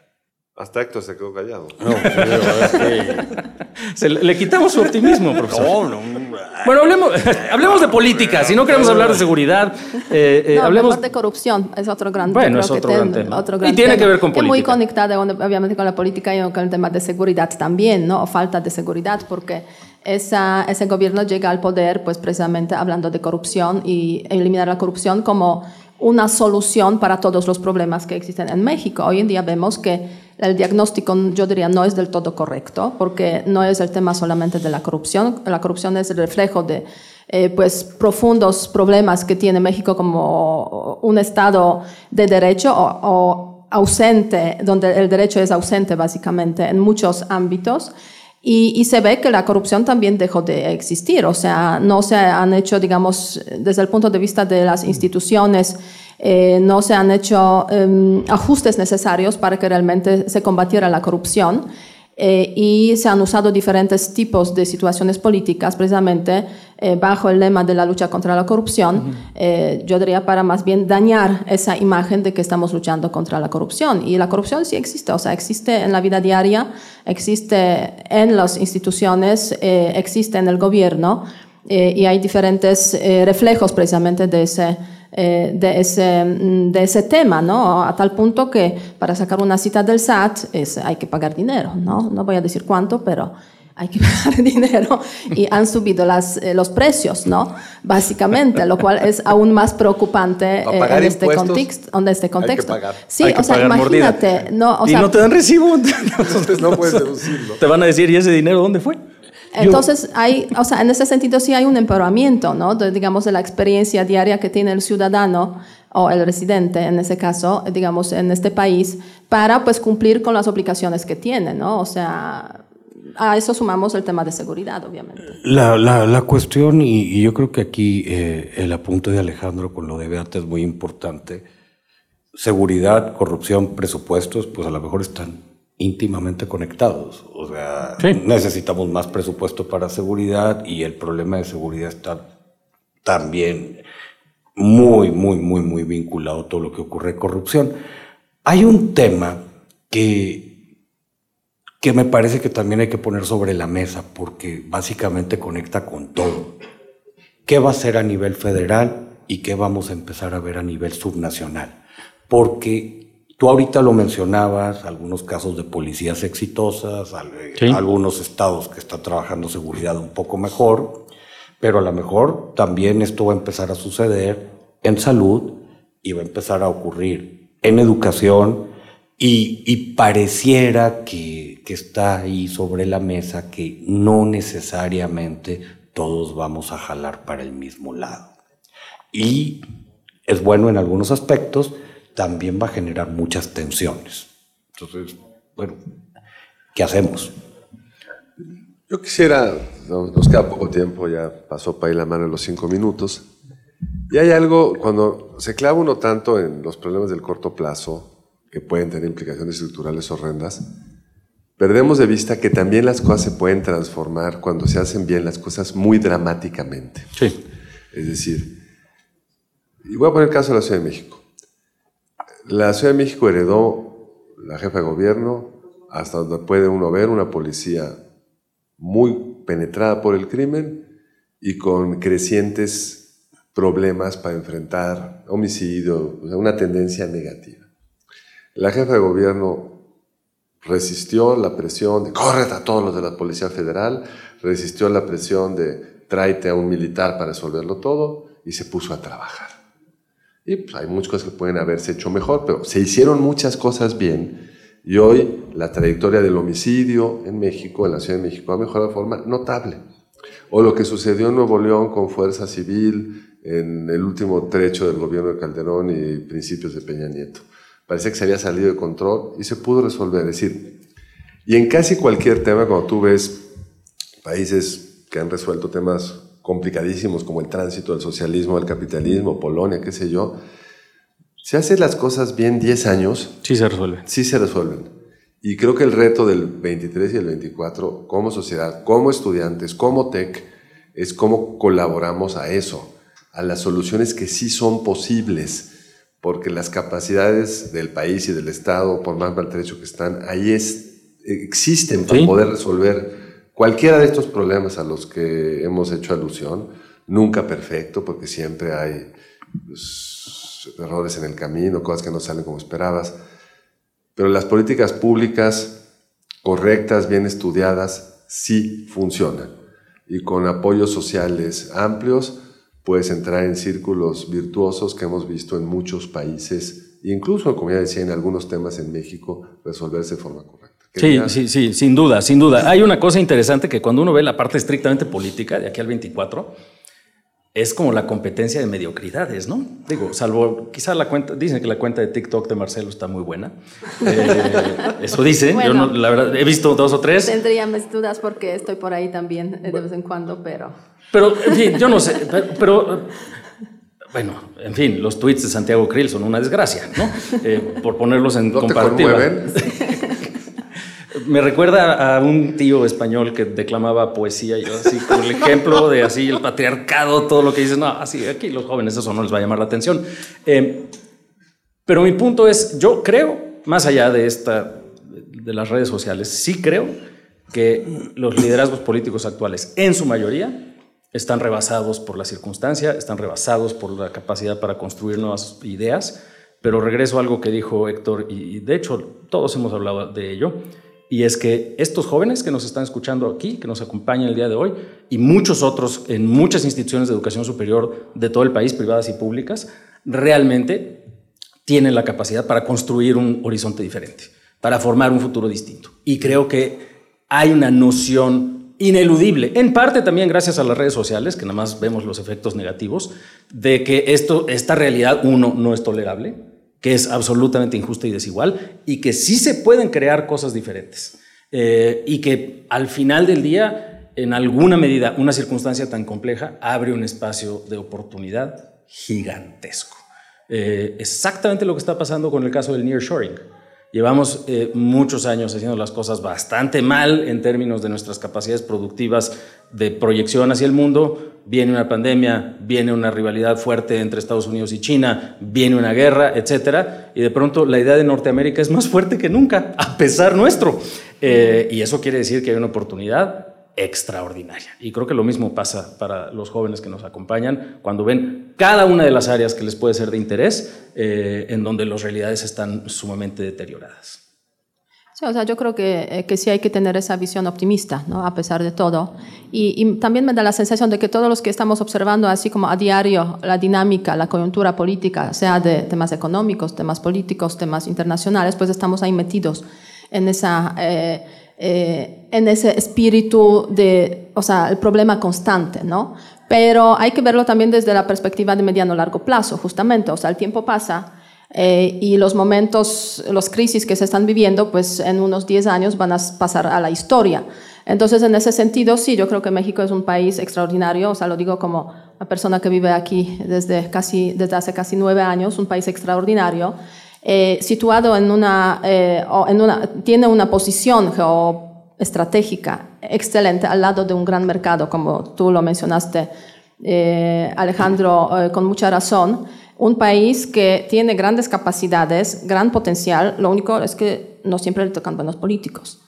Hasta Héctor se quedó callado. No, le, quitamos su optimismo, profesor. No, no, bueno, hablemos, hablemos de política. Si no queremos hablar de seguridad, eh, eh, hablemos de corrupción. Es otro gran bueno, es otro, gran tema. y tiene que ver con política. muy conectada, obviamente, con la política y con el tema de seguridad también, ¿no? O falta de seguridad, porque esa, ese gobierno llega al poder, pues precisamente hablando de corrupción y eliminar la corrupción como una solución para todos los problemas que existen en México. Hoy en día vemos que el diagnóstico, yo diría, no es del todo correcto, porque no es el tema solamente de la corrupción. La corrupción es el reflejo de eh, pues, profundos problemas que tiene México como un Estado de derecho o, ausente, donde el derecho es ausente básicamente en muchos ámbitos. Y, y, se ve que la corrupción también dejó de existir, o sea, no se han hecho, digamos, desde el punto de vista de las instituciones, eh, no se han hecho em, ajustes necesarios para que realmente se combatiera la corrupción. Eh, y se han usado diferentes tipos de situaciones políticas precisamente eh, bajo el lema de la lucha contra la corrupción, yo diría para más bien dañar esa imagen de que estamos luchando contra la corrupción. Y la corrupción sí existe, o sea, existe en la vida diaria, existe en las instituciones, existe en el gobierno. Y hay diferentes reflejos precisamente de ese, eh, de, ese, mm, de ese tema, ¿no? A tal punto que para sacar una cita del SAT es, hay que pagar dinero, ¿no? No voy a decir cuánto, pero hay que pagar dinero y han subido las, los precios, ¿no? Básicamente, lo cual es aún más preocupante en, este contexto, en este contexto. Sí, o sea, imagínate. No, o y no te dan recibo. Entonces no puedes deducirlo. Te van a decir, ¿y ese dinero dónde fue? Entonces, hay, o sea, en ese sentido sí hay un empoderamiento, ¿no? De, digamos, de la experiencia diaria que tiene el ciudadano o el residente, en ese caso, digamos, en este país, para, pues, cumplir con las obligaciones que tiene, ¿no? O sea, a eso sumamos el tema de seguridad, obviamente. La, la, la cuestión, y, yo creo que aquí eh, el apunte de Alejandro con lo de Beata es muy importante. Seguridad, corrupción, presupuestos, pues a lo mejor están íntimamente conectados. O sea, necesitamos más presupuesto para seguridad y el problema de seguridad está también muy, muy, muy, muy vinculado a todo lo que ocurre corrupción. Hay un tema que, que me parece que también hay que poner sobre la mesa porque básicamente conecta con todo. ¿Qué va a ser a nivel federal y qué vamos a empezar a ver a nivel subnacional? Porque Tú ahorita lo mencionabas, algunos casos de policías exitosas, algunos estados que están trabajando seguridad un poco mejor, pero a lo mejor también esto va a empezar a suceder en salud y va a empezar a ocurrir en educación y, pareciera que, que está ahí sobre la mesa que no necesariamente todos vamos a jalar para el mismo lado. Y es bueno en algunos aspectos, también va a generar muchas tensiones. Entonces, bueno, ¿qué hacemos? Yo quisiera, nos queda poco tiempo, ya pasó para ir la mano en los cinco minutos. Y hay algo, cuando se clava uno tanto en los problemas del corto plazo, que pueden tener implicaciones estructurales horrendas, perdemos de vista que también las cosas se pueden transformar cuando se hacen bien las cosas muy dramáticamente. Sí. Es decir, y voy a poner el caso de la Ciudad de México. La Ciudad de México heredó la jefa de gobierno, hasta donde puede uno ver, una policía muy penetrada por el crimen y con crecientes problemas para enfrentar homicidio, una tendencia negativa. La jefa de gobierno resistió la presión de corre a todos los de la Policía Federal, resistió la presión de tráete a un militar para resolverlo todo y se puso a trabajar. Y pues, hay muchas cosas que pueden haberse hecho mejor, pero se hicieron muchas cosas bien. Y hoy la trayectoria del homicidio en México, en la Ciudad de México, ha mejorado de forma notable. O lo que sucedió en Nuevo León con Fuerza Civil en el último trecho del gobierno de Calderón y principios de Peña Nieto. Parecía que se había salido de control y se pudo resolver. Es decir, y en casi cualquier tema, cuando tú ves países que han resuelto temas complicadísimos como el tránsito del socialismo al capitalismo, Polonia, qué sé yo, si haces las cosas bien 10 años... Sí se resuelven. Sí se resuelven. Y creo que el reto del 23 y el 24, como sociedad, como estudiantes, como TEC, es cómo colaboramos a eso, a las soluciones que sí son posibles, porque las capacidades del país y del Estado, por más maltrecho que están, ahí es, existen para poder resolver Cualquiera de estos problemas a los que hemos hecho alusión, nunca perfecto, porque siempre hay pues, errores en el camino, cosas que no salen como esperabas, pero las políticas públicas correctas, bien estudiadas, sí funcionan. Y con apoyos sociales amplios puedes entrar en círculos virtuosos que hemos visto en muchos países, incluso, como ya decía, en algunos temas en México, resolverse de forma correcta. Sí, sí, sí, sin duda, sin duda. Hay una cosa interesante que cuando uno ve la parte estrictamente política de aquí al 24, es como la competencia de mediocridades, ¿no? Digo, salvo quizá la cuenta, dicen que la cuenta de TikTok de Marcelo está muy buena. Eh, eso dice, yo no, la verdad, he visto dos o tres. Tendría mis dudas porque estoy por ahí también de vez en cuando, pero... Pero, en fin, yo no sé, pero, bueno, en fin, los tweets de Santiago Krill son una desgracia, ¿no? Eh, por ponerlos en ¿No comparativa. Te me recuerda a un tío español que declamaba poesía, yo así como el ejemplo de así el patriarcado, todo lo que dices, no, así aquí los jóvenes eso no les va a llamar la atención. Eh, pero mi punto es, yo creo, más allá de esta, de las redes sociales, sí creo que los liderazgos políticos actuales, en su mayoría, están rebasados por la circunstancia, están rebasados por la capacidad para construir nuevas ideas, pero regreso a algo que dijo Héctor, y de hecho todos hemos hablado de ello, y es que estos jóvenes que nos están escuchando aquí, que nos acompañan el día de hoy, y muchos otros en muchas instituciones de educación superior de todo el país, privadas y públicas, realmente tienen la capacidad para construir un horizonte diferente, para formar un futuro distinto. Y creo que hay una noción ineludible, en parte también gracias a las redes sociales, que nada más vemos los efectos negativos, de que esto, esta realidad, uno, no es tolerable, que es absolutamente injusta y desigual, y que sí se pueden crear cosas diferentes. Eh, y que al final del día, en alguna medida, una circunstancia tan compleja abre un espacio de oportunidad gigantesco. Eh, exactamente lo que está pasando con el caso del nearshoring. Llevamos eh, muchos años haciendo las cosas bastante mal en términos de nuestras capacidades productivas de proyección hacia el mundo. Viene una pandemia, viene una rivalidad fuerte entre Estados Unidos y China, viene una guerra, etc. Y de pronto la idea de Norteamérica es más fuerte que nunca, a pesar nuestro. Eh, y eso quiere decir que hay una oportunidad extraordinaria. Y creo que lo mismo pasa para los jóvenes que nos acompañan cuando ven cada una de las áreas que les puede ser de interés, eh, en donde las realidades están sumamente deterioradas. Sí, o sea, yo creo que, eh, que sí hay que tener esa visión optimista, ¿no? a pesar de todo. Y, y, también me da la sensación de que todos los que estamos observando, así como a diario, la dinámica, la coyuntura política, sea de temas económicos, temas políticos, temas internacionales, pues estamos ahí metidos en esa... Eh, eh, en ese espíritu de, o sea, el problema constante, ¿no? Pero hay que verlo también desde la perspectiva de mediano largo plazo, justamente, o sea, el tiempo pasa eh, y los momentos, los crisis que se están viviendo, pues en unos 10 años van a pasar a la historia. Entonces, en ese sentido, sí, yo creo que México es un país extraordinario, o sea, lo digo como una persona que vive aquí desde, casi, desde hace casi nueve años, un país extraordinario. Eh, situado en una, eh, en una, tiene una posición geoestratégica excelente al lado de un gran mercado, como tú lo mencionaste, eh, Alejandro, con mucha razón. Un país que tiene grandes capacidades, gran potencial, lo único es que no siempre le tocan buenos políticos.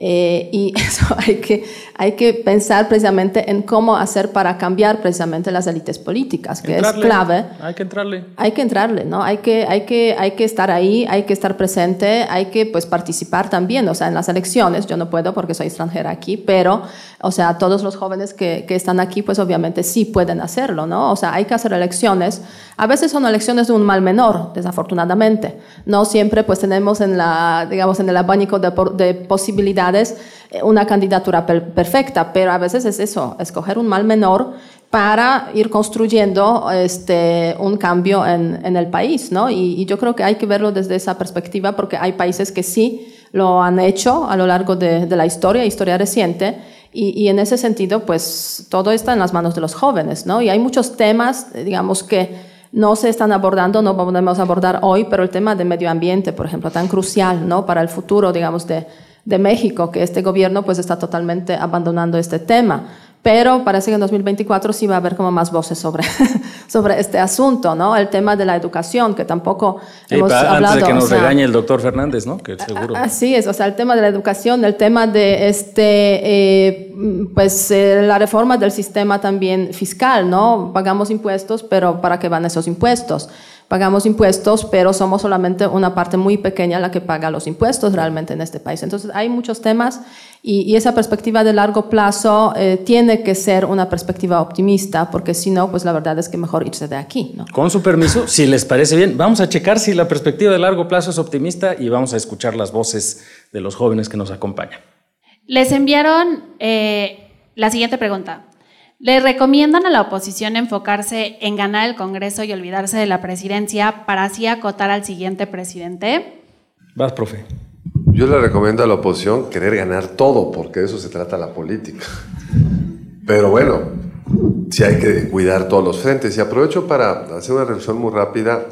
Eh, y eso hay que, hay que pensar precisamente en cómo hacer para cambiar precisamente las élites políticas, que es clave. Hay que entrarle. Hay que entrarle, ¿no? Hay que, hay, que, hay que estar ahí, hay que estar presente, hay que pues, participar también, o sea, en las elecciones. Yo no puedo porque soy extranjera aquí, pero, o sea, todos los jóvenes que, que están aquí, pues obviamente sí pueden hacerlo, ¿no? O sea, hay que hacer elecciones. A veces son elecciones de un mal menor, desafortunadamente. No siempre pues tenemos en, la, digamos, en el abanico de, de posibilidades eh, una candidatura perfecta, pero a veces es eso, escoger un mal menor para ir construyendo este, un cambio en, en el país, ¿no? Y, yo creo que hay que verlo desde esa perspectiva porque hay países que sí lo han hecho a lo largo de, de la historia, historia reciente, y, y, en ese sentido, pues todo está en las manos de los jóvenes, ¿no? Y hay muchos temas, digamos, que no se están abordando, no podemos abordar hoy, pero el tema del medio ambiente, por ejemplo, tan crucial, ¿no? Para el futuro, digamos, de, de México, que este gobierno pues está totalmente abandonando este tema. Pero parece que en 2024 sí va a haber como más voces sobre, sobre este asunto, ¿no? El tema de la educación, que tampoco hemos hablado. Antes de que nos regañe el doctor Fernández, ¿no? Que seguro. Así es, o sea, el tema de la educación, el tema de este, eh, pues eh, la reforma del sistema también fiscal, ¿no? Pagamos impuestos, pero ¿para qué van esos impuestos? Pagamos impuestos, pero somos solamente una parte muy pequeña la que paga los impuestos realmente en este país. Entonces hay muchos temas y, esa perspectiva de largo plazo eh, tiene que ser una perspectiva optimista, porque si no, pues la verdad es que mejor irse de aquí. ¿no? Con su permiso, si les parece bien, vamos a checar si la perspectiva de largo plazo es optimista y vamos a escuchar las voces de los jóvenes que nos acompañan. Les enviaron eh, la siguiente pregunta. ¿Le recomiendan a la oposición enfocarse en ganar el Congreso y olvidarse de la presidencia para así acotar al siguiente presidente? Vas, profe. Yo le recomiendo a la oposición querer ganar todo, porque de eso se trata la política. Pero bueno, sí hay que cuidar todos los frentes. Y aprovecho para hacer una reflexión muy rápida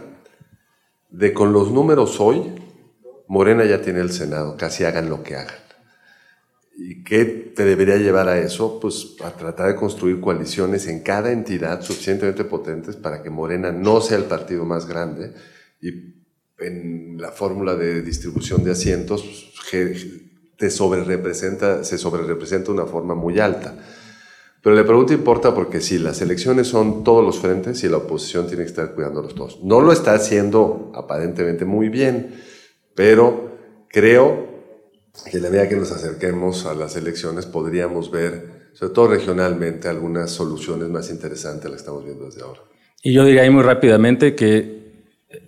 de con los números hoy, Morena ya tiene el Senado, casi hagan lo que hagan. ¿Y qué te debería llevar a eso? Pues a tratar de construir coaliciones en cada entidad suficientemente potentes para que Morena no sea el partido más grande y en la fórmula de distribución de asientos te sobre -representa, se sobre representa de una forma muy alta. Pero la pregunta importa porque si las elecciones son todos los frentes y la oposición tiene que estar cuidándolos todos. No lo está haciendo aparentemente muy bien, pero creo que la medida que nos acerquemos a las elecciones podríamos ver, sobre todo regionalmente, algunas soluciones más interesantes a las que estamos viendo desde ahora. Y yo diría ahí muy rápidamente que,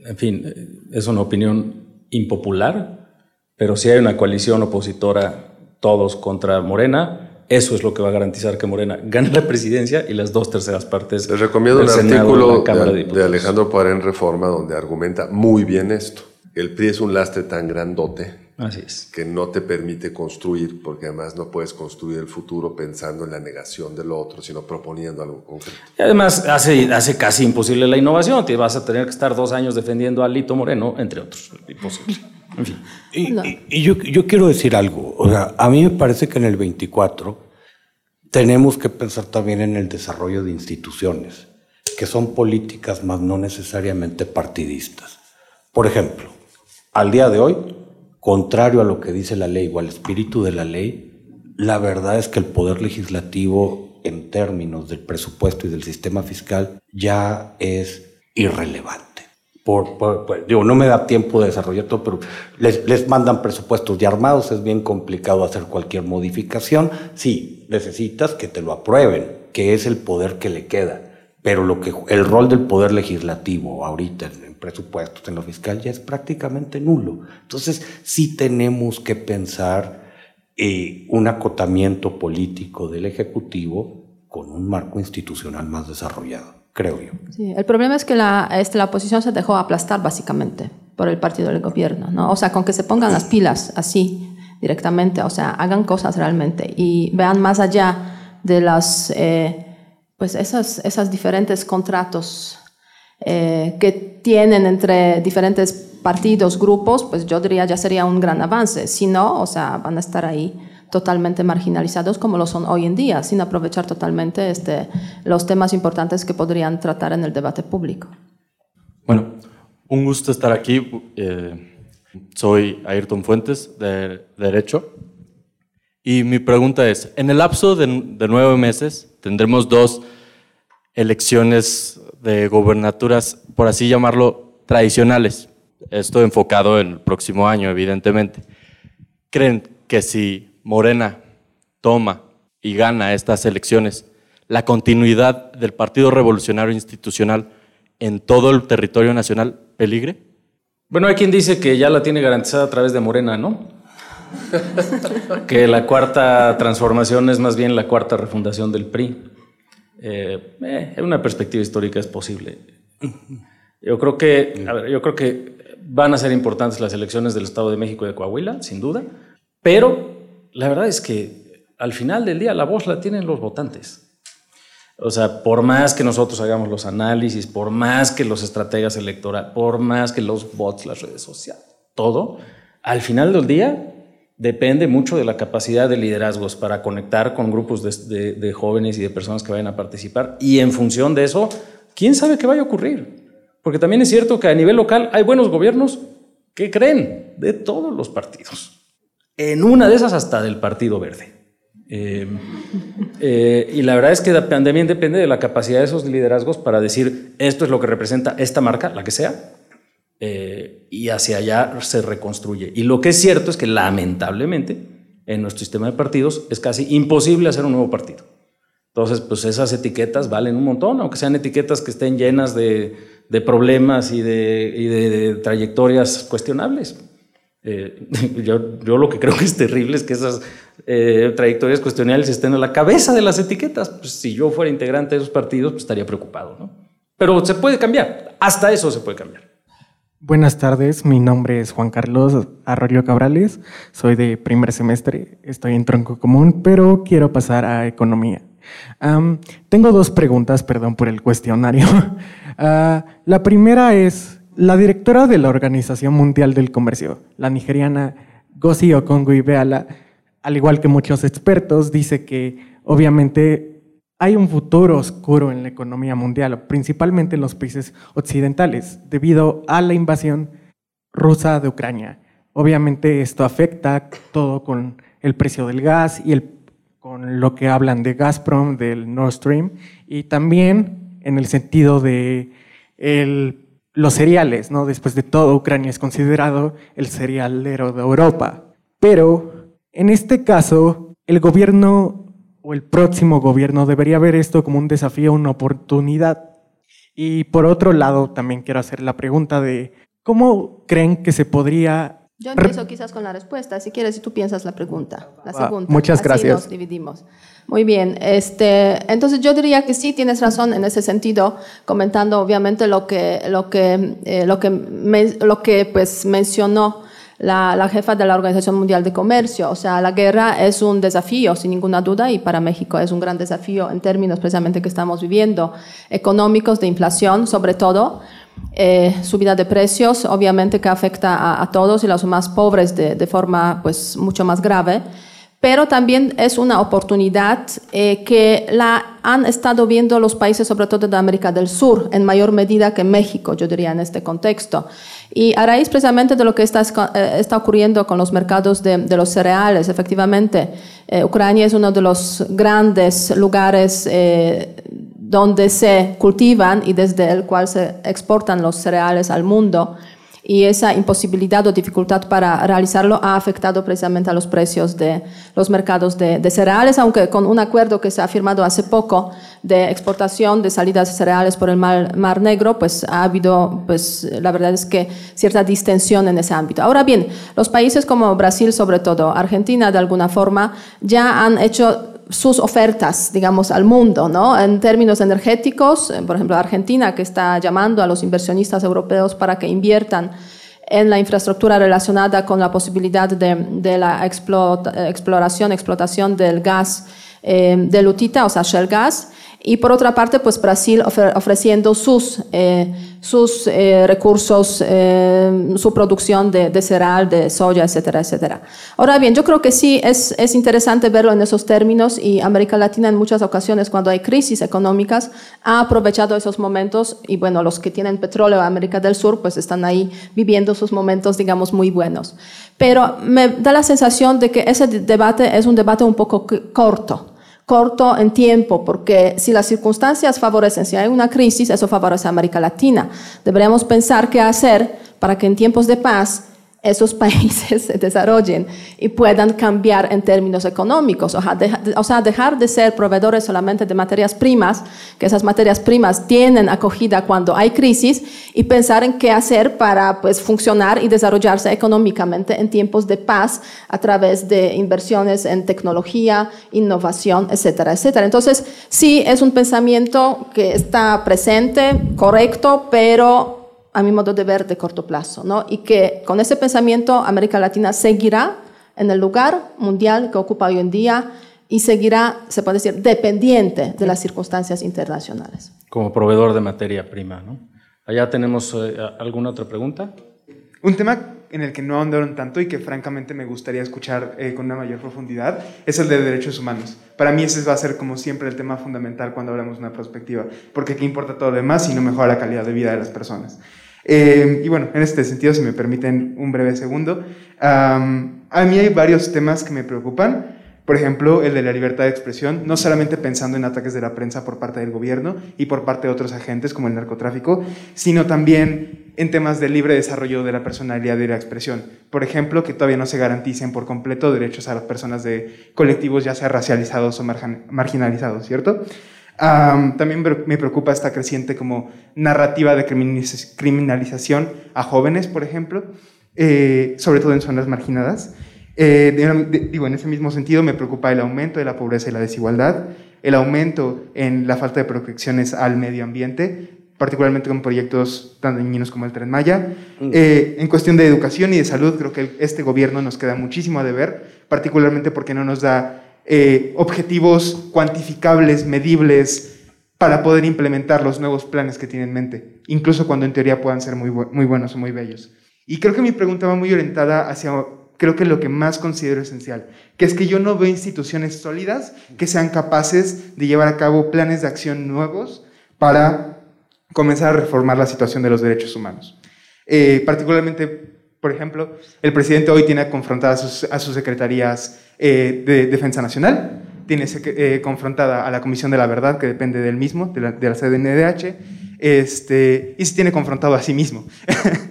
en fin, es una opinión impopular, pero si hay una coalición opositora todos contra Morena, eso es lo que va a garantizar que Morena gane la presidencia y las dos terceras partes. Les recomiendo un artículo de, Alejandro Poiré en Reforma donde argumenta muy bien esto. El PRI es un lastre tan grandote Así es. que no te permite construir, porque además no puedes construir el futuro pensando en la negación del otro, sino proponiendo algo concreto. Y además hace, hace casi imposible la innovación. Te vas a tener que estar dos años defendiendo a Lito Moreno, entre otros. Imposible. Y, yo, yo, quiero decir algo. O sea, a mí me parece que en el 24 tenemos que pensar también en el desarrollo de instituciones, que son políticas más no necesariamente partidistas. Por ejemplo, al día de hoy, contrario a lo que dice la ley o al espíritu de la ley, la verdad es que el poder legislativo en términos del presupuesto y del sistema fiscal ya es irrelevante por, digo, no me da tiempo de desarrollar todo, pero les, les, mandan presupuestos ya armados, es bien complicado hacer cualquier modificación. Sí, necesitas que te lo aprueben, que es el poder que le queda. Pero lo que, el rol del poder legislativo ahorita en, presupuestos, en lo fiscal, ya es prácticamente nulo. Entonces, sí tenemos que pensar eh, un acotamiento político del Ejecutivo con un marco institucional más desarrollado creo yo. Sí, el problema es que la, este, la oposición se dejó aplastar básicamente por el partido del gobierno, ¿no? O sea, con que se pongan las pilas así directamente, o sea, hagan cosas realmente y vean más allá de las, eh, pues esas, esas diferentes contratos eh, que tienen entre diferentes partidos, grupos, pues yo diría ya sería un gran avance. Si no, o sea, van a estar ahí totalmente marginalizados como lo son hoy en día, sin aprovechar totalmente este, los temas importantes que podrían tratar en el debate público. Bueno, un gusto estar aquí. Eh, soy Ayrton Fuentes, de Derecho. Y mi pregunta es, en el lapso de, de nueve meses tendremos dos elecciones de gobernaturas, por así llamarlo, tradicionales. Esto enfocado en el próximo año, evidentemente. ¿Creen que si Morena toma y gana estas elecciones, la continuidad del Partido Revolucionario Institucional en todo el territorio nacional peligre? Bueno, hay quien dice que ya la tiene garantizada a través de Morena, ¿no? que la cuarta transformación es más bien la cuarta refundación del PRI. Eh, eh, en una perspectiva histórica es posible. Yo creo que, yo creo que van a ser importantes las elecciones del Estado de México de Coahuila, sin duda, pero la verdad es que al final del día la voz la tienen los votantes. O sea, por más que nosotros hagamos los análisis, por más que los estrategas electorales, por más que los bots, las redes sociales, todo, al final del día depende mucho de la capacidad de liderazgos para conectar con grupos de, jóvenes y de personas que vayan a participar. Y en función de eso, ¿quién sabe qué vaya a ocurrir? Porque también es cierto que a nivel local hay buenos gobiernos que creen de todos los partidos en una de esas hasta del Partido Verde. Eh, eh, y la verdad es que también depende de la capacidad de esos liderazgos para decir esto es lo que representa esta marca, la que sea, eh, y hacia allá se reconstruye. Y lo que es cierto es que lamentablemente en nuestro sistema de partidos es casi imposible hacer un nuevo partido. Entonces, pues esas etiquetas valen un montón, aunque sean etiquetas que estén llenas de, problemas y de trayectorias cuestionables. Eh, yo, yo, lo que creo que es terrible es que esas eh, trayectorias cuestionables estén a la cabeza de las etiquetas. Pues, si yo fuera integrante de esos partidos, pues estaría preocupado, ¿no? Pero se puede cambiar, hasta eso se puede cambiar. Buenas tardes, mi nombre es Juan Carlos Arroyo Cabrales, soy de primer semestre, estoy en tronco común, pero quiero pasar a economía. tengo dos preguntas, perdón por el cuestionario. Ah, la primera es, la directora de la Organización Mundial del Comercio, la nigeriana Gosi Okongo Iweala, al igual que muchos expertos, dice que obviamente hay un futuro oscuro en la economía mundial, principalmente en los países occidentales, debido a la invasión rusa de Ucrania. Obviamente esto afecta todo con el precio del gas y el con lo que hablan de Gazprom, del Nord Stream, y también en el sentido de los cereales, ¿no? Después de todo, Ucrania es considerado el cerealero de Europa. Pero en este caso, el gobierno o el próximo gobierno debería ver esto como un desafío, una oportunidad. Y por otro lado, también quiero hacer la pregunta de cómo creen que se podría yo empiezo quizás con la respuesta. Si quieres, si tú piensas la pregunta, la ah, segunda. muchas Así gracias. Nos dividimos. Muy bien. Este, entonces yo diría que sí tienes razón en ese sentido, comentando obviamente lo que lo que eh, lo que lo que pues mencionó la, la, jefa de la Organización Mundial de Comercio. O sea, la guerra es un desafío, sin ninguna duda, y para México es un gran desafío en términos precisamente que estamos viviendo, económicos, de inflación, sobre todo eh, subida de precios, obviamente que afecta a, todos y los más pobres de, de, forma pues mucho más grave, pero también es una oportunidad eh, que la han estado viendo los países, sobre todo de América del Sur, en mayor medida que México, yo diría, en este contexto. Y a raíz precisamente de lo que está, eh, ocurriendo con los mercados de, los cereales, efectivamente, eh, Ucrania es uno de los grandes lugares donde se cultivan y desde el cual se exportan los cereales al mundo. Y esa imposibilidad o dificultad para realizarlo ha afectado precisamente a los precios de los mercados de, cereales, aunque con un acuerdo que se ha firmado hace poco de exportación de salidas de cereales por el Mar, Mar Negro, pues ha habido, pues la verdad es que cierta distensión en ese ámbito. Ahora bien, los países como Brasil, sobre todo Argentina, de alguna forma, ya han hecho sus ofertas, digamos, al mundo, ¿no? En términos energéticos, por ejemplo, Argentina, que está llamando a los inversionistas europeos para que inviertan en la infraestructura relacionada con la posibilidad de, la exploración, explotación del gas eh, de lutita, o sea, shell gas. Y por otra parte, pues Brasil ofreciendo sus, eh, sus eh, recursos, eh, su producción de, de, cereal, de soya, etcétera, etcétera. Ahora bien, yo creo que sí es, es interesante verlo en esos términos y América Latina en muchas ocasiones cuando hay crisis económicas ha aprovechado esos momentos y bueno, los que tienen petróleo, América del Sur, pues están ahí viviendo sus momentos, digamos, muy buenos. Pero me da la sensación de que ese debate es un debate un poco corto corto en tiempo, porque si las circunstancias favorecen, si hay una crisis, eso favorece a América Latina. Deberíamos pensar qué hacer para que en tiempos de paz esos países se desarrollen y puedan cambiar en términos económicos. O sea, dejar de ser proveedores solamente de materias primas, que esas materias primas tienen acogida cuando hay crisis, y pensar en qué hacer para pues, funcionar y desarrollarse económicamente en tiempos de paz a través de inversiones en tecnología, innovación, etcétera, etcétera. Entonces, sí, es un pensamiento que está presente, correcto, pero a mi modo de ver, de corto plazo, ¿no? Y que con ese pensamiento América Latina seguirá en el lugar mundial que ocupa hoy en día y seguirá, se puede decir, dependiente de las circunstancias internacionales. Como proveedor de materia prima, ¿no? Allá tenemos eh, alguna otra pregunta. Un tema en el que no ahondaron tanto y que francamente me gustaría escuchar eh, con una mayor profundidad es el de derechos humanos. Para mí ese va a ser como siempre el tema fundamental cuando hablamos de una perspectiva, porque qué importa todo lo demás si no mejora la calidad de vida de las personas. Eh, y bueno, en este sentido, si me permiten un breve segundo, a mí hay varios temas que me preocupan. Por ejemplo, el de la libertad de expresión, no solamente pensando en ataques de la prensa por parte del gobierno y por parte de otros agentes como el narcotráfico, sino también en temas de libre desarrollo de la personalidad y de la expresión. Por ejemplo, que todavía no se garanticen por completo derechos a las personas de colectivos ya sea racializados o marginalizados, ¿cierto? también me preocupa esta creciente como narrativa de criminalización a jóvenes, por ejemplo, eh, sobre todo en zonas marginadas. Eh, digo, en ese mismo sentido me preocupa el aumento de la pobreza y la desigualdad, el aumento en la falta de protecciones al medio ambiente, particularmente con proyectos tan dañinos como el Tren Maya. Mm. Eh, en cuestión de educación y de salud, creo que este gobierno nos queda muchísimo a deber, particularmente porque no nos da eh, objetivos cuantificables, medibles, para poder implementar los nuevos planes que tiene en mente, incluso cuando en teoría puedan ser muy, muy buenos o muy bellos. Y creo que mi pregunta va muy orientada hacia, creo que lo que más considero esencial, que es que yo no veo instituciones sólidas que sean capaces de llevar a cabo planes de acción nuevos para comenzar a reformar la situación de los derechos humanos. Eh, particularmente por ejemplo, el presidente hoy tiene confrontadas a sus, secretarías eh, de Defensa Nacional, tiene eh, confrontada a la Comisión de la Verdad, que depende del mismo, de la, de la CDNDH, este, y se tiene confrontado a sí mismo.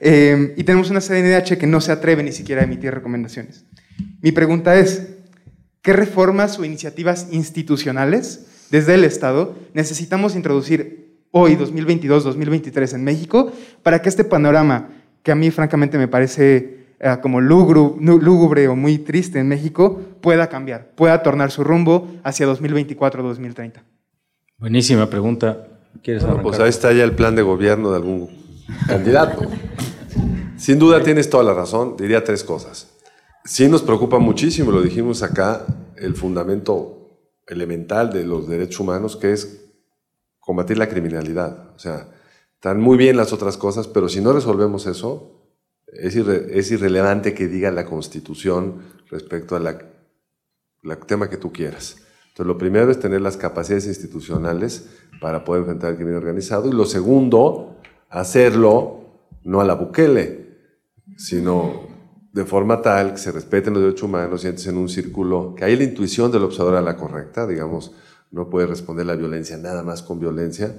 Eh, y tenemos una CDNDH que no se atreve ni siquiera a emitir recomendaciones. Mi pregunta es, ¿qué reformas o iniciativas institucionales desde el Estado necesitamos introducir hoy, 2022-2023, en México, para que este panorama, que a mí francamente me parece eh, como lúgubre o muy triste en México, pueda cambiar, pueda tornar su rumbo hacia 2024-2030? Buenísima pregunta. ¿Quieres bueno, pues ahí está ya el plan de gobierno de algún candidato. Sin duda tienes toda la razón. Diría tres cosas. Sí nos preocupa muchísimo, lo dijimos acá, el fundamento elemental de los derechos humanos, que es combatir la criminalidad. O sea, están muy bien las otras cosas, pero si no resolvemos eso, es, es irrelevante que diga la Constitución respecto al tema que tú quieras. Entonces, lo primero es tener las capacidades institucionales para poder enfrentar el crimen organizado y lo segundo, hacerlo no a la Bukele, sino de forma tal que se respeten los derechos humanos y entres en un círculo, que hay la intuición del observador a la correcta, digamos, no puede responder la violencia nada más con violencia,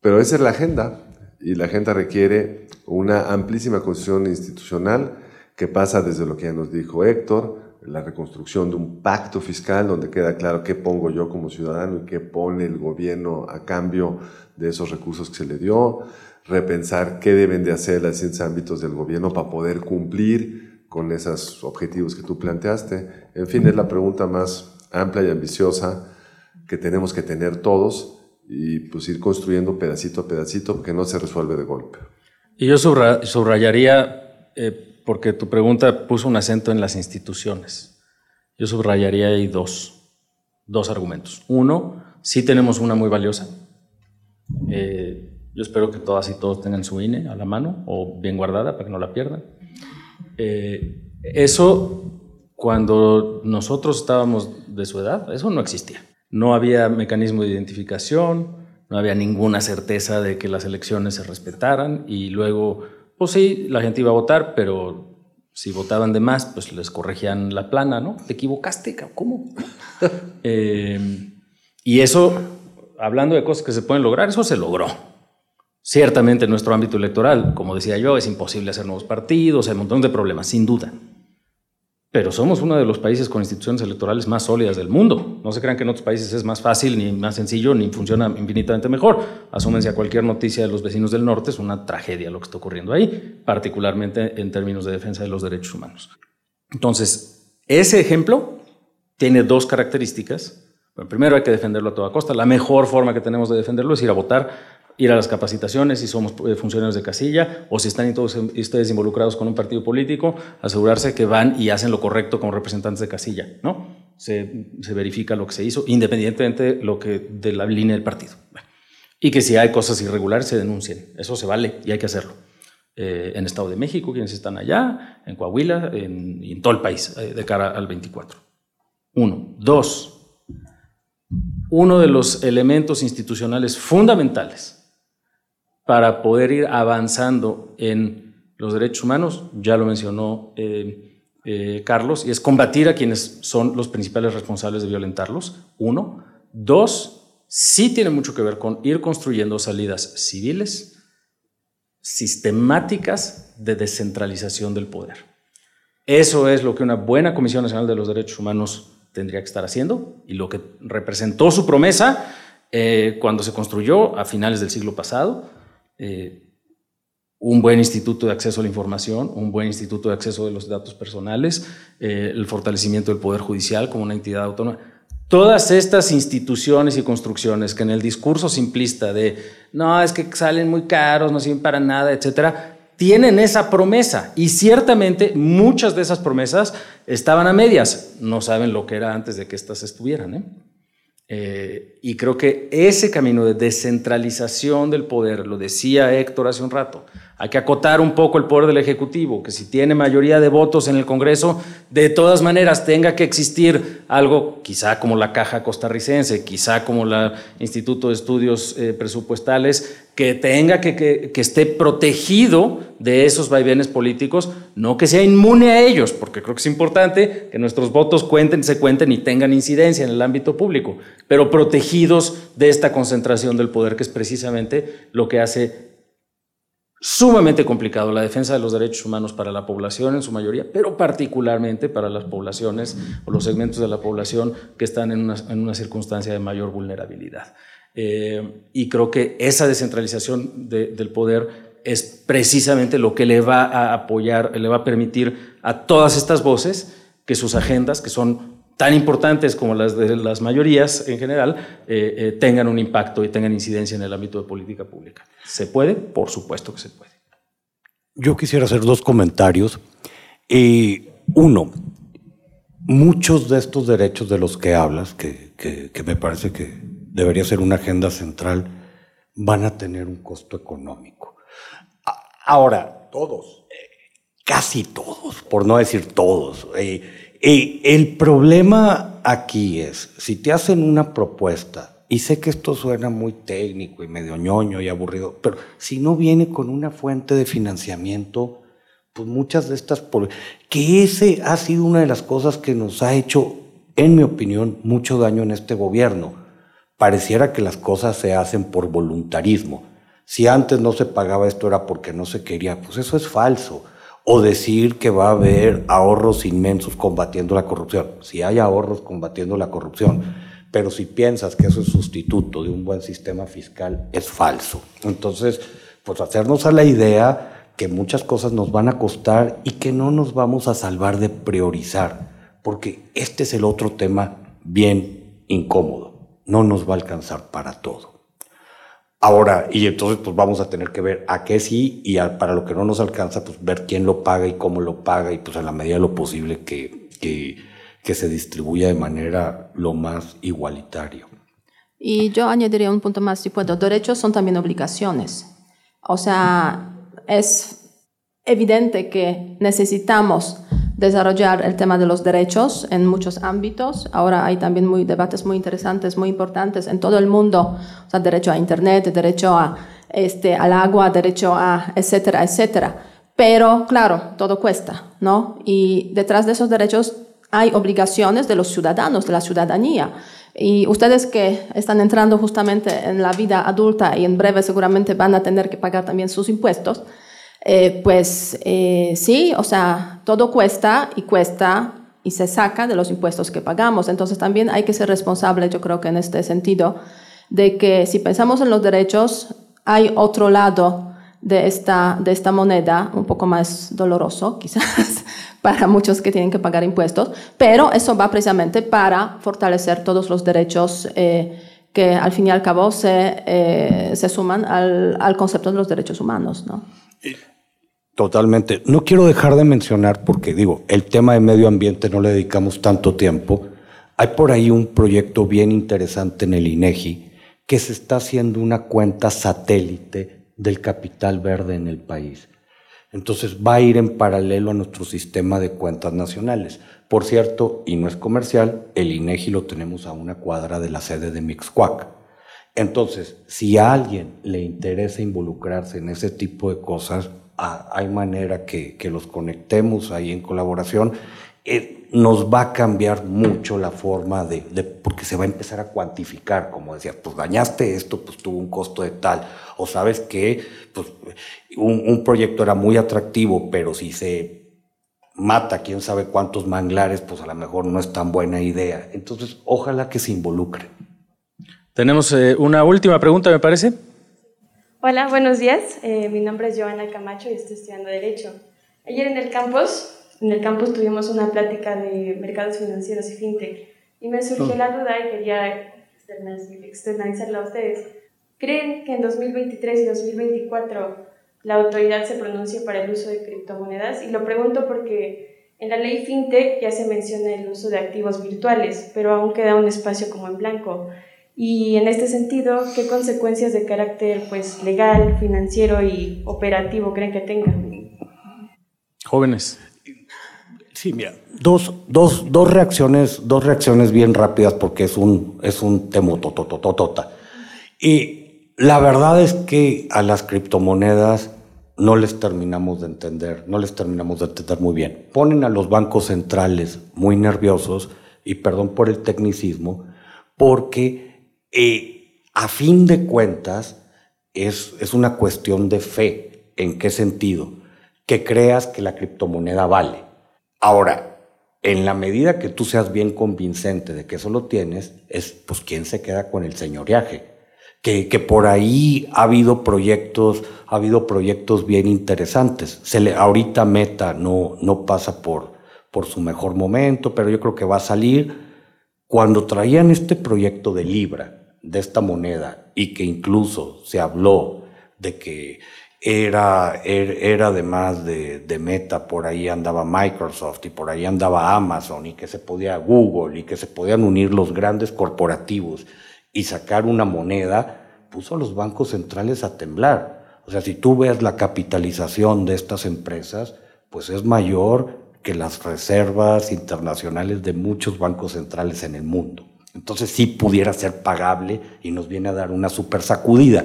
pero esa es la agenda y la agenda requiere una amplísima construcción institucional que pasa desde lo que ya nos dijo Héctor, la reconstrucción de un pacto fiscal donde queda claro qué pongo yo como ciudadano y qué pone el gobierno a cambio de esos recursos que se le dio, repensar qué deben de hacer los distintos ámbitos del gobierno para poder cumplir con esos objetivos que tú planteaste. En fin, es la pregunta más amplia y ambiciosa que tenemos que tener todos y pues ir construyendo pedacito a pedacito porque no se resuelve de golpe. Y yo subrayaría, eh, porque tu pregunta puso un acento en las instituciones, yo subrayaría ahí dos, dos argumentos. Uno, sí tenemos una muy valiosa. Eh, yo espero que todas y todos tengan su INE a la mano o bien guardada para que no la pierdan. Eh, eso, cuando nosotros estábamos de su edad, eso no existía. No había mecanismo de identificación, no había ninguna certeza de que las elecciones se respetaran y luego, pues sí, la gente iba a votar, pero si votaban de más, pues les corregían la plana, ¿no? Te equivocaste, ¿cómo? Eh, y eso, hablando de cosas que se pueden lograr, eso se logró. Ciertamente en nuestro ámbito electoral, como decía yo, es imposible hacer nuevos partidos, hay un montón de problemas, sin duda. Pero somos uno de los países con instituciones electorales más sólidas del mundo. No se crean que en otros países es más fácil, ni más sencillo, ni funciona infinitamente mejor. Asúmense a cualquier noticia de los vecinos del norte, es una tragedia lo que está ocurriendo ahí, particularmente en términos de defensa de los derechos humanos. Entonces, ese ejemplo tiene dos características. Bueno, primero hay que defenderlo a toda costa. La mejor forma que tenemos de defenderlo es ir a votar ir a las capacitaciones si somos eh, funcionarios de casilla o si están todos ustedes involucrados con un partido político, asegurarse que van y hacen lo correcto como representantes de casilla, ¿no? Se, verifica lo que se hizo independientemente lo que, de la línea del partido. Y que si hay cosas irregulares se denuncien. Eso se vale y hay que hacerlo. Eh, en Estado de México, quienes están allá, en Coahuila en todo el país eh, de cara al 24. Uno. Dos. Uno de los elementos institucionales fundamentales para poder ir avanzando en los derechos humanos, ya lo mencionó eh, eh, Carlos, y es combatir a quienes son los principales responsables de violentarlos, uno. Dos, sí tiene mucho que ver con ir construyendo salidas civiles, sistemáticas de descentralización del poder. Eso es lo que una buena Comisión Nacional de los Derechos Humanos tendría que estar haciendo y lo que representó su promesa eh, cuando se construyó a finales del siglo pasado eh, un buen instituto de acceso a la información, un buen instituto de acceso de los datos personales, eh, el fortalecimiento del Poder Judicial como una entidad autónoma. Todas estas instituciones y construcciones que en el discurso simplista de no, es que salen muy caros, no sirven para nada, etcétera, tienen esa promesa y ciertamente muchas de esas promesas estaban a medias. No saben lo que era antes de que éstas estuvieran. ¿eh? Eh, y creo que ese camino de descentralización del poder, lo decía Héctor hace un rato, hay que acotar un poco el poder del Ejecutivo, que si tiene mayoría de votos en el Congreso, de todas maneras tenga que existir algo, quizá como la Caja Costarricense, quizá como el Instituto de Estudios eh, Presupuestales, que tenga que, que, que esté protegido de esos vaivenes políticos, no que sea inmune a ellos, porque creo que es importante que nuestros votos cuenten, se cuenten y tengan incidencia en el ámbito público, pero protegidos de esta concentración del poder, que es precisamente lo que hace sumamente complicado la defensa de los derechos humanos para la población en su mayoría, pero particularmente para las poblaciones o los segmentos de la población que están en una, circunstancia de mayor vulnerabilidad. Eh, y creo que esa descentralización del poder es precisamente lo que le va a apoyar, le va a permitir a todas estas voces que sus agendas, que son tan importantes como las de las mayorías en general, eh, eh, tengan un impacto y tengan incidencia en el ámbito de política pública. ¿Se puede? Por supuesto que se puede. Yo quisiera hacer dos comentarios. Eh, uno, muchos de estos derechos de los que hablas, que, que me parece que debería ser una agenda central, van a tener un costo económico. Ahora, todos, casi todos, por no decir todos, el problema aquí es, si te hacen una propuesta, y sé que esto suena muy técnico y medio ñoño y aburrido, pero si no viene con una fuente de financiamiento, pues muchas de estas, que ese ha sido una de las cosas que nos ha hecho, en mi opinión, mucho daño en este gobierno. Pareciera que las cosas se hacen por voluntarismo. Si antes no se pagaba esto era porque no se quería, pues eso es falso o decir que va a haber ahorros inmensos combatiendo la corrupción. Si hay ahorros combatiendo la corrupción, pero si piensas que eso es sustituto de un buen sistema fiscal, es falso. Entonces, pues hacernos a la idea que muchas cosas nos van a costar y que no nos vamos a salvar de priorizar, porque este es el otro tema bien incómodo. No nos va a alcanzar para todo. Ahora, y entonces pues vamos a tener que ver a qué sí y para lo que no nos alcanza, pues ver quién lo paga y cómo lo paga y pues a la medida de lo posible que, que, que se distribuya de manera lo más igualitario. Y yo añadiría un punto más, si puedo, derechos son también obligaciones. O sea, es evidente que necesitamos desarrollar el tema de los derechos en muchos ámbitos. Ahora hay también muy, debates muy interesantes, muy importantes en todo el mundo, o sea, derecho a Internet, derecho a, este, al agua, derecho a, etcétera, etcétera. Pero, claro, todo cuesta, ¿no? Y detrás de esos derechos hay obligaciones de los ciudadanos, de la ciudadanía. Y ustedes que están entrando justamente en la vida adulta y en breve seguramente van a tener que pagar también sus impuestos, eh, pues eh, sí, o sea, todo cuesta y cuesta y se saca de los impuestos que pagamos. Entonces también hay que ser responsable, yo creo que en este sentido, de que si pensamos en los derechos, hay otro lado de esta, de esta moneda, un poco más doloroso quizás para muchos que tienen que pagar impuestos, pero eso va precisamente para fortalecer todos los derechos eh, que al fin y al cabo se, se suman al, al, concepto de los derechos humanos. ¿no? Totalmente. No quiero dejar de mencionar, porque digo, el tema de medio ambiente no le dedicamos tanto tiempo. Hay por ahí un proyecto bien interesante en el INEGI que se está haciendo una cuenta satélite del capital verde en el país. Entonces va a ir en paralelo a nuestro sistema de cuentas nacionales. Por cierto, y no es comercial, el INEGI lo tenemos a una cuadra de la sede de Mixcuac. Entonces, si a alguien le interesa involucrarse en ese tipo de cosas, hay manera que, los conectemos ahí en colaboración, eh, nos va a cambiar mucho la forma de, porque se va a empezar a cuantificar, como decía, pues dañaste esto, pues tuvo un costo de tal, o sabes que pues, un, proyecto era muy atractivo, pero si se mata quién sabe cuántos manglares, pues a lo mejor no es tan buena idea. Entonces, ojalá que se involucre. Tenemos eh, una última pregunta, me parece. Hola, buenos días. Eh, mi nombre es Joana Camacho y estoy estudiando Derecho. Ayer en el campus, en el campus tuvimos una plática de mercados financieros y fintech y me surgió la duda y quería externalizarla a ustedes. ¿Creen que en 2023 y 2024 la autoridad se pronuncie para el uso de criptomonedas? Y lo pregunto porque en la ley fintech ya se menciona el uso de activos virtuales, pero aún queda un espacio como en blanco. Y en este sentido, ¿qué consecuencias de carácter pues, legal, financiero y operativo creen que tenga? Jóvenes. Sí, mira, dos, dos, dos, reacciones, dos reacciones bien rápidas porque es un, es un totototota. Y la verdad es que a las criptomonedas no les terminamos de entender, no les terminamos de entender muy bien. Ponen a los bancos centrales muy nerviosos, y perdón por el tecnicismo, porque eh, a fin de cuentas es, es una cuestión de fe. ¿En qué sentido? Que creas que la criptomoneda vale. Ahora, en la medida que tú seas bien convincente de que eso lo tienes, es pues quién se queda con el señoreaje que, por ahí ha habido proyectos, ha habido proyectos bien interesantes. Se le, ahorita Meta no, no pasa por, por su mejor momento, pero yo creo que va a salir. Cuando traían este proyecto de Libra, de esta moneda, y que incluso se habló de que era, er, era además de, Meta, por ahí andaba Microsoft y por ahí andaba Amazon y que se podía Google y que se podían unir los grandes corporativos y sacar una moneda, puso a los bancos centrales a temblar. O sea, si tú ves la capitalización de estas empresas, pues es mayor que las reservas internacionales de muchos bancos centrales en el mundo. Entonces sí pudiera ser pagable y nos viene a dar una super sacudida.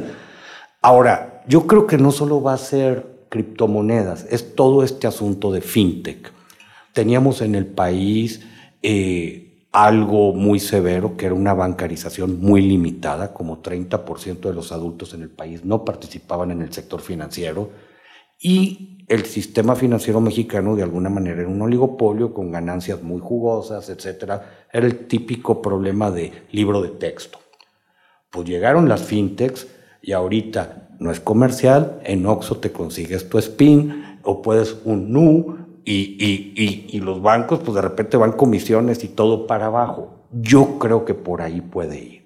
Ahora, yo creo que no solo va a ser criptomonedas, es todo este asunto de fintech. Teníamos en el país eh, algo muy severo, que era una bancarización muy limitada, como 30% de los adultos en el país no participaban en el sector financiero, y el sistema financiero mexicano de alguna manera era un oligopolio con ganancias muy jugosas, etc. Era el típico problema de libro de texto. Pues llegaron las fintechs y ahorita no es comercial, en Oxxo te consigues tu SPIN o puedes un NU y, y, y, los bancos pues de repente van comisiones y todo para abajo. Yo creo que por ahí puede ir.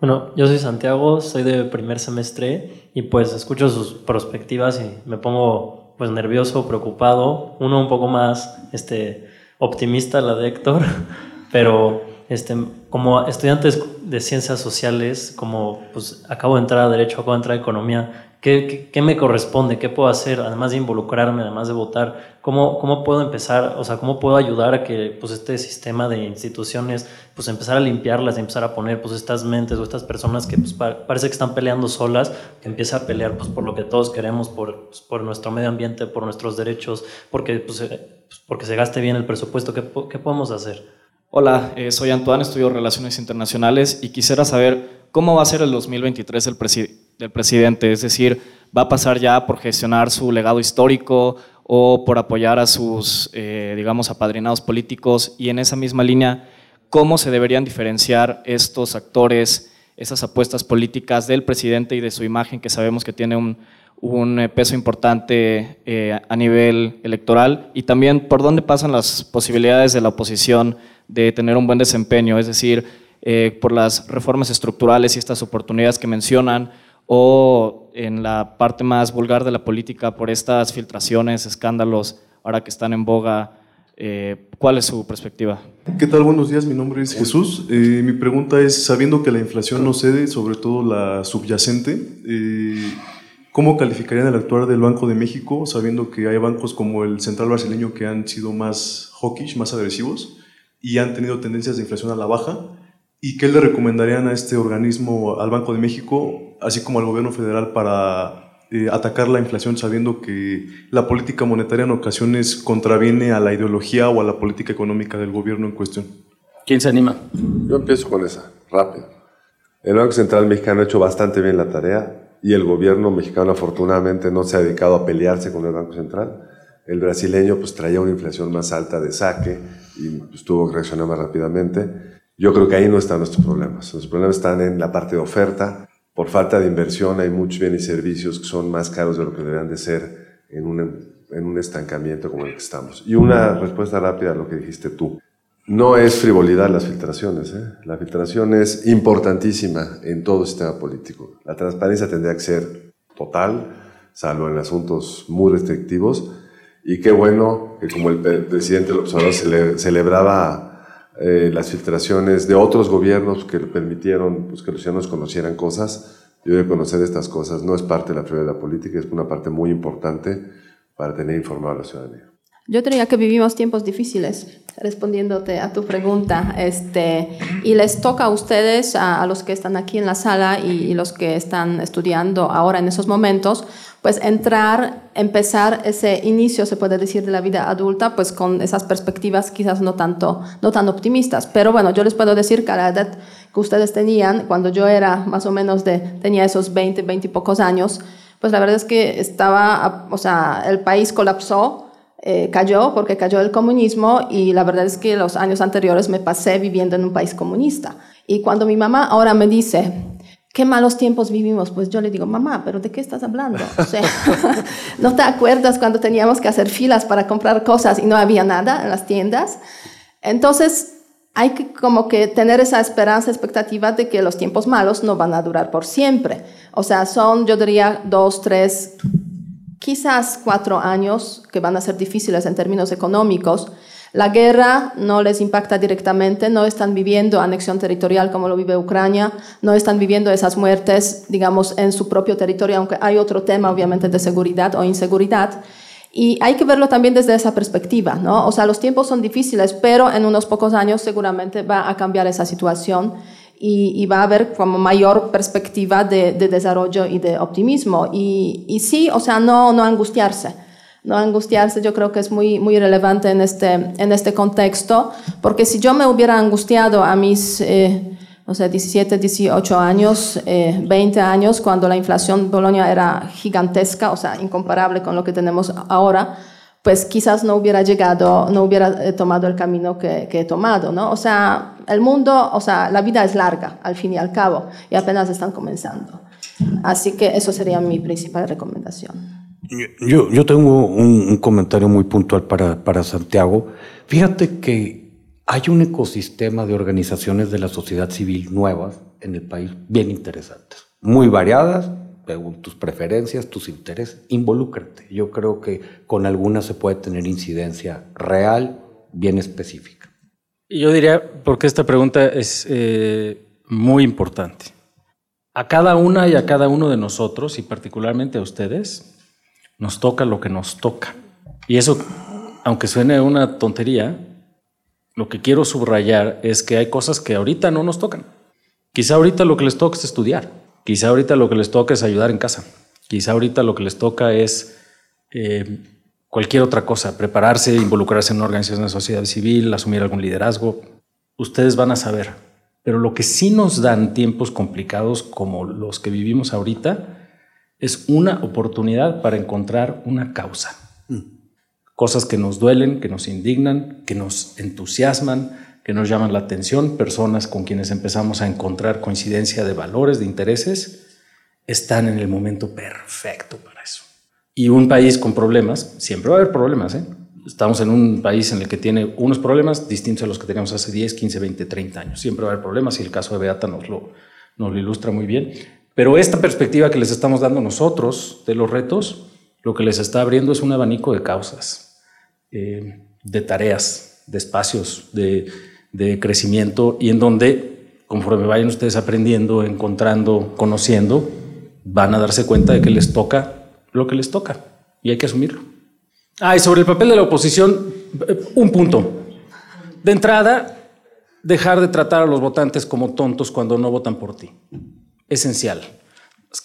Bueno, yo soy Santiago, soy de primer semestre y pues escucho sus perspectivas y me pongo pues nervioso, preocupado, uno un poco más este, optimista, la de Héctor, pero este, como estudiantes de ciencias sociales, como pues acabo de entrar a derecho, acabo de entrar a economía, ¿Qué, me corresponde? ¿Qué puedo hacer? Además de involucrarme, además de votar, ¿cómo, ¿cómo puedo empezar? O sea, ¿cómo puedo ayudar a que pues, este sistema de instituciones, pues empezar a limpiarlas, empezar a poner pues estas mentes o estas personas que pues, parece que están peleando solas, que empiece a pelear pues, por lo que todos queremos, por, pues, por nuestro medio ambiente, por nuestros derechos, porque, pues, eh, pues porque se gaste bien el presupuesto? ¿Qué, qué podemos hacer? Hola, eh, soy Antoine, estudio Relaciones Internacionales y quisiera saber cómo va a ser el 2023 el presidente del presidente, es decir, va a pasar ya por gestionar su legado histórico o por apoyar a sus, eh, digamos, apadrinados políticos y en esa misma línea, cómo se deberían diferenciar estos actores, esas apuestas políticas del presidente y de su imagen que sabemos que tiene un, un peso importante eh, a nivel electoral y también por dónde pasan las posibilidades de la oposición de tener un buen desempeño, es decir, eh, por las reformas estructurales y estas oportunidades que mencionan, o en la parte más vulgar de la política por estas filtraciones, escándalos, ahora que están en boga. Eh, ¿Cuál es su perspectiva? ¿Qué tal? Buenos días, mi nombre es Jesús. Eh, mi pregunta es, sabiendo que la inflación no cede, sobre todo la subyacente, eh, ¿cómo calificarían el actuar del Banco de México, sabiendo que hay bancos como el Central Brasileño que han sido más hawkish, más agresivos, y han tenido tendencias de inflación a la baja? ¿Y qué le recomendarían a este organismo, al Banco de México, así como al gobierno federal, para eh, atacar la inflación sabiendo que la política monetaria en ocasiones contraviene a la ideología o a la política económica del gobierno en cuestión? ¿Quién se anima? Yo empiezo con esa, rápido. El Banco Central mexicano ha hecho bastante bien la tarea y el gobierno mexicano afortunadamente no se ha dedicado a pelearse con el Banco Central. El brasileño pues traía una inflación más alta de saque y pues, tuvo que reaccionar más rápidamente. Yo creo que ahí no están nuestros problemas. Nuestros problemas están en la parte de oferta. Por falta de inversión hay muchos bienes y servicios que son más caros de lo que deberían de ser en un, en un estancamiento como el que estamos. Y una respuesta rápida a lo que dijiste tú. No es frivolidad las filtraciones. ¿eh? La filtración es importantísima en todo sistema político. La transparencia tendría que ser total, salvo en asuntos muy restrictivos. Y qué bueno que como el presidente López Obrador celebraba eh, las filtraciones de otros gobiernos que permitieron pues, que los ciudadanos conocieran cosas. Yo de conocer estas cosas no es parte de la prioridad política, es una parte muy importante para tener informada a la ciudadanía. Yo diría que vivimos tiempos difíciles, respondiéndote a tu pregunta, este, y les toca a ustedes, a, los que están aquí en la sala y, y, los que están estudiando ahora en esos momentos, pues entrar, empezar ese inicio, se puede decir, de la vida adulta, pues con esas perspectivas quizás no tanto, no tan optimistas. Pero bueno, yo les puedo decir que a la edad que ustedes tenían, cuando yo era más o menos de, tenía esos 20, 20 y pocos años, pues la verdad es que estaba, o sea, el país colapsó, eh, cayó porque cayó el comunismo y la verdad es que los años anteriores me pasé viviendo en un país comunista. Y cuando mi mamá ahora me dice, qué malos tiempos vivimos. Pues yo le digo, mamá, pero ¿de qué estás hablando? O sea, ¿no te acuerdas cuando teníamos que hacer filas para comprar cosas y no había nada en las tiendas? Entonces, hay que como que tener esa esperanza, expectativa de que los tiempos malos no van a durar por siempre. O sea, son, yo diría, dos, tres, quizás cuatro años que van a ser difíciles en términos económicos, la guerra no les impacta directamente, no están viviendo anexión territorial como lo vive Ucrania, no están viviendo esas muertes, digamos, en su propio territorio, aunque hay otro tema, obviamente, de seguridad o inseguridad. Y hay que verlo también desde esa perspectiva, ¿no? O sea, los tiempos son difíciles, pero en unos pocos años seguramente va a cambiar esa situación y, va a haber como mayor perspectiva de, desarrollo y de optimismo. Y, sí, o sea, no, no angustiarse no angustiarse yo creo que es muy, muy relevante en este, en este contexto, porque si yo me hubiera angustiado a mis, eh, no sé, 17, 18 años, 20 eh, años, cuando la inflación en Bolonia era gigantesca, o sea, incomparable con lo que tenemos ahora, pues quizás no hubiera llegado, no hubiera eh, tomado el camino que, que, he tomado, ¿no? O sea, el mundo, o sea, la vida es larga, al fin y al cabo, y apenas están comenzando. Así que eso sería mi principal recomendación. Yo, yo tengo un, comentario muy puntual para, para Santiago. Fíjate que hay un ecosistema de organizaciones de la sociedad civil nuevas en el país bien interesantes, muy variadas, según tus preferencias, tus intereses, involúcrate. Yo creo que con algunas se puede tener incidencia real, bien específica. Yo diría, porque esta pregunta es eh, muy importante. A cada una y a cada uno de nosotros, y particularmente a ustedes, nos toca lo que nos toca. Y eso, aunque suene una tontería, lo que quiero subrayar es que hay cosas que ahorita no nos tocan. Quizá ahorita lo que les toca es estudiar. Quizá ahorita lo que les toca es ayudar en casa. Quizá ahorita lo que les toca es eh, cualquier otra cosa, prepararse, involucrarse en una organización de sociedad civil, asumir algún liderazgo. Ustedes van a saber. Pero lo que sí nos dan tiempos complicados como los que vivimos ahorita es una oportunidad para encontrar una causa. Mm. Cosas que nos duelen, que nos indignan, que nos entusiasman, que nos llaman la atención, personas con quienes empezamos a encontrar coincidencia de valores, de intereses, están en el momento perfecto para eso. Y un país con problemas, siempre va a haber problemas, ¿eh? Estamos en un país en el que tiene unos problemas distintos a los que teníamos hace 10, 15, 20, 30 años. Siempre va a haber problemas y el caso de Beata nos lo, nos lo ilustra muy bien. Pero esta perspectiva que les estamos dando nosotros de los retos, lo que les está abriendo es un abanico de causas, eh, de tareas, de espacios, de, de crecimiento y en donde, conforme vayan ustedes aprendiendo, encontrando, conociendo, van a darse cuenta de que les toca lo que les toca y hay que asumirlo. Ah, y sobre el papel de la oposición, eh, un punto. De entrada, dejar de tratar a los votantes como tontos cuando no votan por ti esencial.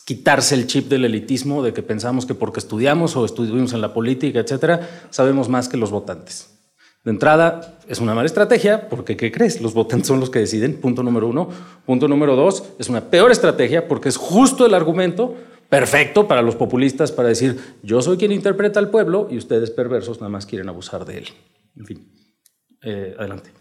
Quitarse el chip del elitismo de que pensamos que porque estudiamos o estuvimos en la política, etcétera, sabemos más que los votantes. De entrada, es una mala estrategia porque, ¿qué crees? Los votantes son los que deciden, punto número uno. Punto número dos, es una peor estrategia porque es justo el argumento perfecto para los populistas para decir, yo soy quien interpreta al pueblo y ustedes perversos nada más quieren abusar de él. En fin, eh, adelante.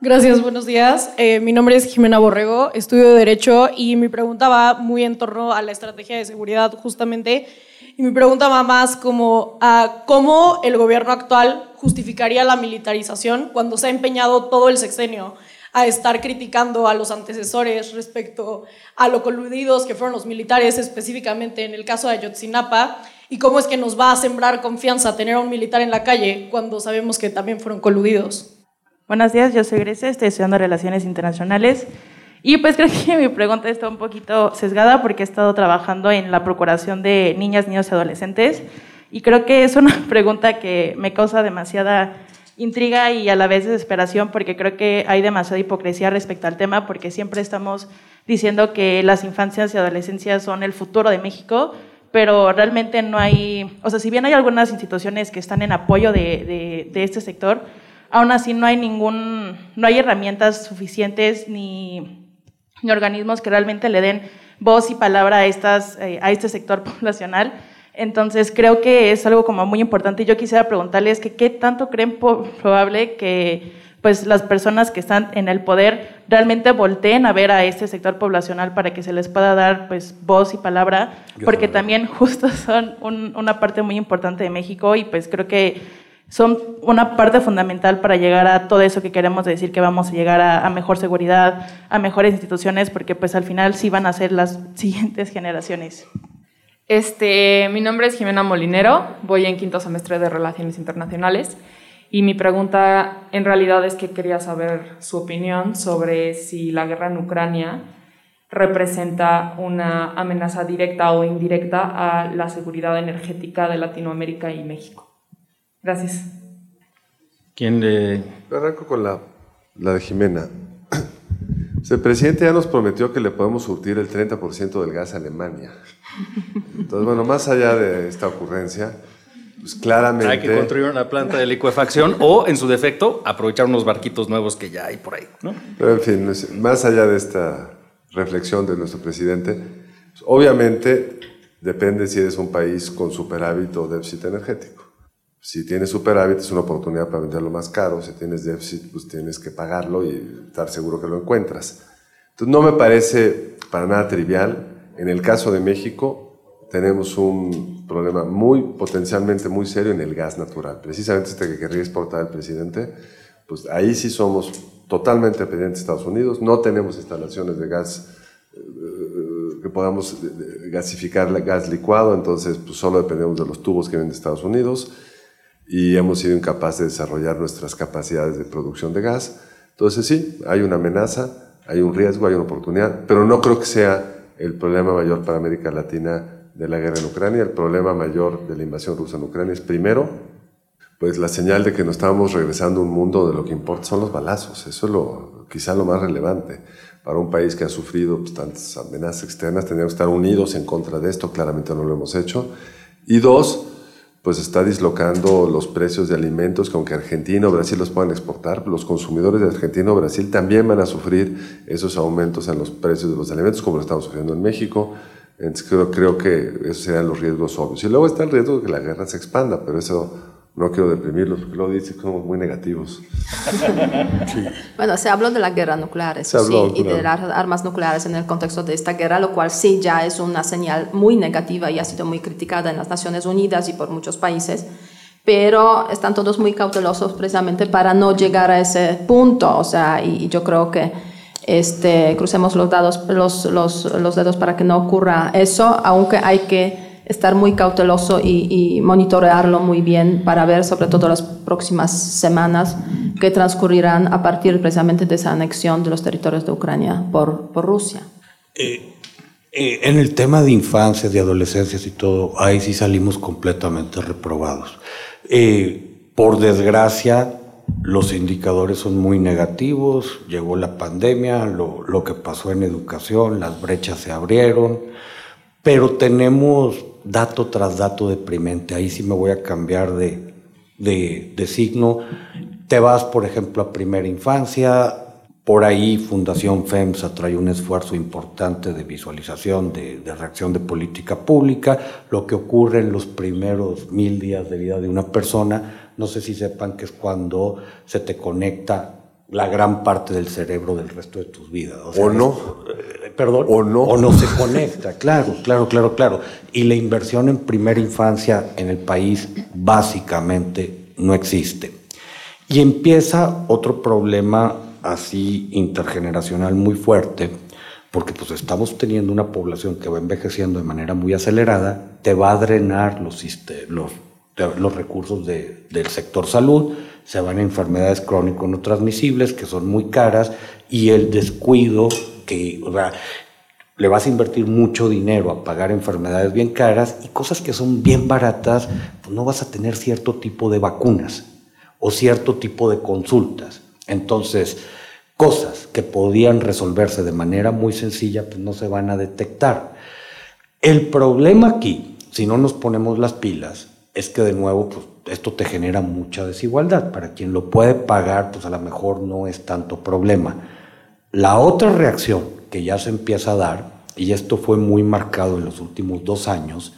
Gracias, buenos días. Eh, mi nombre es Jimena Borrego, estudio Derecho y mi pregunta va muy en torno a la estrategia de seguridad justamente. Y mi pregunta va más como a cómo el gobierno actual justificaría la militarización cuando se ha empeñado todo el sexenio a estar criticando a los antecesores respecto a lo coludidos que fueron los militares, específicamente en el caso de Ayotzinapa, y cómo es que nos va a sembrar confianza tener a un militar en la calle cuando sabemos que también fueron coludidos. Buenos días, yo soy Grecia, estoy estudiando Relaciones Internacionales. Y pues creo que mi pregunta está un poquito sesgada porque he estado trabajando en la procuración de niñas, niños y adolescentes. Y creo que es una pregunta que me causa demasiada intriga y a la vez desesperación porque creo que hay demasiada hipocresía respecto al tema porque siempre estamos diciendo que las infancias y adolescencias son el futuro de México, pero realmente no hay, o sea, si bien hay algunas instituciones que están en apoyo de, de, este sector, aún así no hay ningún, no hay herramientas suficientes ni, ni organismos que realmente le den voz y palabra a, estas, eh, a este sector poblacional. Entonces creo que es algo como muy importante. Yo quisiera preguntarles que qué tanto creen probable que pues las personas que están en el poder realmente volteen a ver a este sector poblacional para que se les pueda dar pues voz y palabra, porque también justo son una parte muy importante de México y pues creo que son una parte fundamental para llegar a todo eso que queremos decir que vamos a llegar a, mejor seguridad, a mejores instituciones, porque pues al final sí van a ser las siguientes generaciones. Este, mi nombre es Jimena Molinero, voy en quinto semestre de Relaciones Internacionales y mi pregunta en realidad es que quería saber su opinión sobre si la guerra en Ucrania representa una amenaza directa o indirecta a la seguridad energética de Latinoamérica y México. Gracias. ¿Quién le...? Arranco con la, la de Jimena. El presidente ya nos prometió que le podemos surtir el 30% del gas a Alemania. Entonces, bueno, más allá de esta ocurrencia, pues claramente... Hay que construir una planta de licuefacción o, en su defecto, aprovechar unos barquitos nuevos que ya hay por ahí. ¿no? Pero, en fin, más allá de esta reflexión de nuestro presidente, pues, obviamente depende si eres un país con superávit o déficit energético. Si tienes superávit es una oportunidad para venderlo más caro, si tienes déficit pues tienes que pagarlo y estar seguro que lo encuentras. Entonces no me parece para nada trivial en el caso de México, tenemos un problema muy potencialmente muy serio en el gas natural. Precisamente este que querría exportar el presidente, pues ahí sí somos totalmente dependientes de Estados Unidos. No tenemos instalaciones de gas eh, que podamos gasificar el gas licuado, entonces pues solo dependemos de los tubos que vienen de Estados Unidos y hemos sido incapaces de desarrollar nuestras capacidades de producción de gas. Entonces sí, hay una amenaza, hay un riesgo, hay una oportunidad, pero no creo que sea el problema mayor para América Latina de la guerra en Ucrania, el problema mayor de la invasión rusa en Ucrania es primero, pues la señal de que nos estamos regresando a un mundo de lo que importa son los balazos, eso es lo, quizá lo más relevante. Para un país que ha sufrido pues, tantas amenazas externas, tendríamos que estar unidos en contra de esto, claramente no lo hemos hecho. Y dos, pues está dislocando los precios de alimentos que aunque Argentina o Brasil los puedan exportar, los consumidores de Argentina o Brasil también van a sufrir esos aumentos en los precios de los alimentos como lo estamos sufriendo en México. Entonces creo, creo que esos serían los riesgos obvios. Y luego está el riesgo de que la guerra se expanda, pero eso no quiero deprimirlos, porque luego dicen que somos muy negativos. Bueno, se habló de la guerra nuclear, eso sí, y de las armas nucleares en el contexto de esta guerra, lo cual sí ya es una señal muy negativa y ha sido muy criticada en las Naciones Unidas y por muchos países, pero están todos muy cautelosos precisamente para no llegar a ese punto, o sea, y, y yo creo que este, crucemos los, dados, los, los, los dedos para que no ocurra eso, aunque hay que estar muy cauteloso y, monitorearlo muy bien para ver sobre todo las próximas semanas que transcurrirán a partir precisamente de esa anexión de los territorios de Ucrania por, por Rusia. Eh, eh, en el tema de infancias, de adolescencias y todo, ahí sí salimos completamente reprobados. Eh, por desgracia, los indicadores son muy negativos, llegó la pandemia, lo, lo que pasó en educación, las brechas se abrieron, pero tenemos dato tras dato deprimente. Ahí sí me voy a cambiar de, de, signo. Te vas, por ejemplo, a primera infancia, por ahí Fundación FEMSA trae un esfuerzo importante de visualización, de, de, reacción de política pública, lo que ocurre en los primeros mil días de vida de una persona. No sé si sepan que es cuando se te conecta la gran parte del cerebro del resto de tus vidas. O, no. Eh, perdón. O no. O no se conecta, claro, claro, claro, claro. Y la inversión en primera infancia en el país básicamente no existe. Y empieza otro problema así intergeneracional muy fuerte, porque pues estamos teniendo una población que va envejeciendo de manera muy acelerada, te va a drenar los, los, los recursos de, del sector salud, se van a enfermedades crónico no transmisibles que son muy caras y el descuido que le vas a invertir mucho dinero a pagar enfermedades bien caras y cosas que son bien baratas, pues no vas a tener cierto tipo de vacunas o cierto tipo de consultas. Entonces, cosas que podían resolverse de manera muy sencilla, pues no se van a detectar. El problema aquí, si no nos ponemos las pilas, es que de nuevo, pues esto te genera mucha desigualdad. Para quien lo puede pagar, pues a lo mejor no es tanto problema. La otra reacción que ya se empieza a dar, y esto fue muy marcado en los últimos dos años,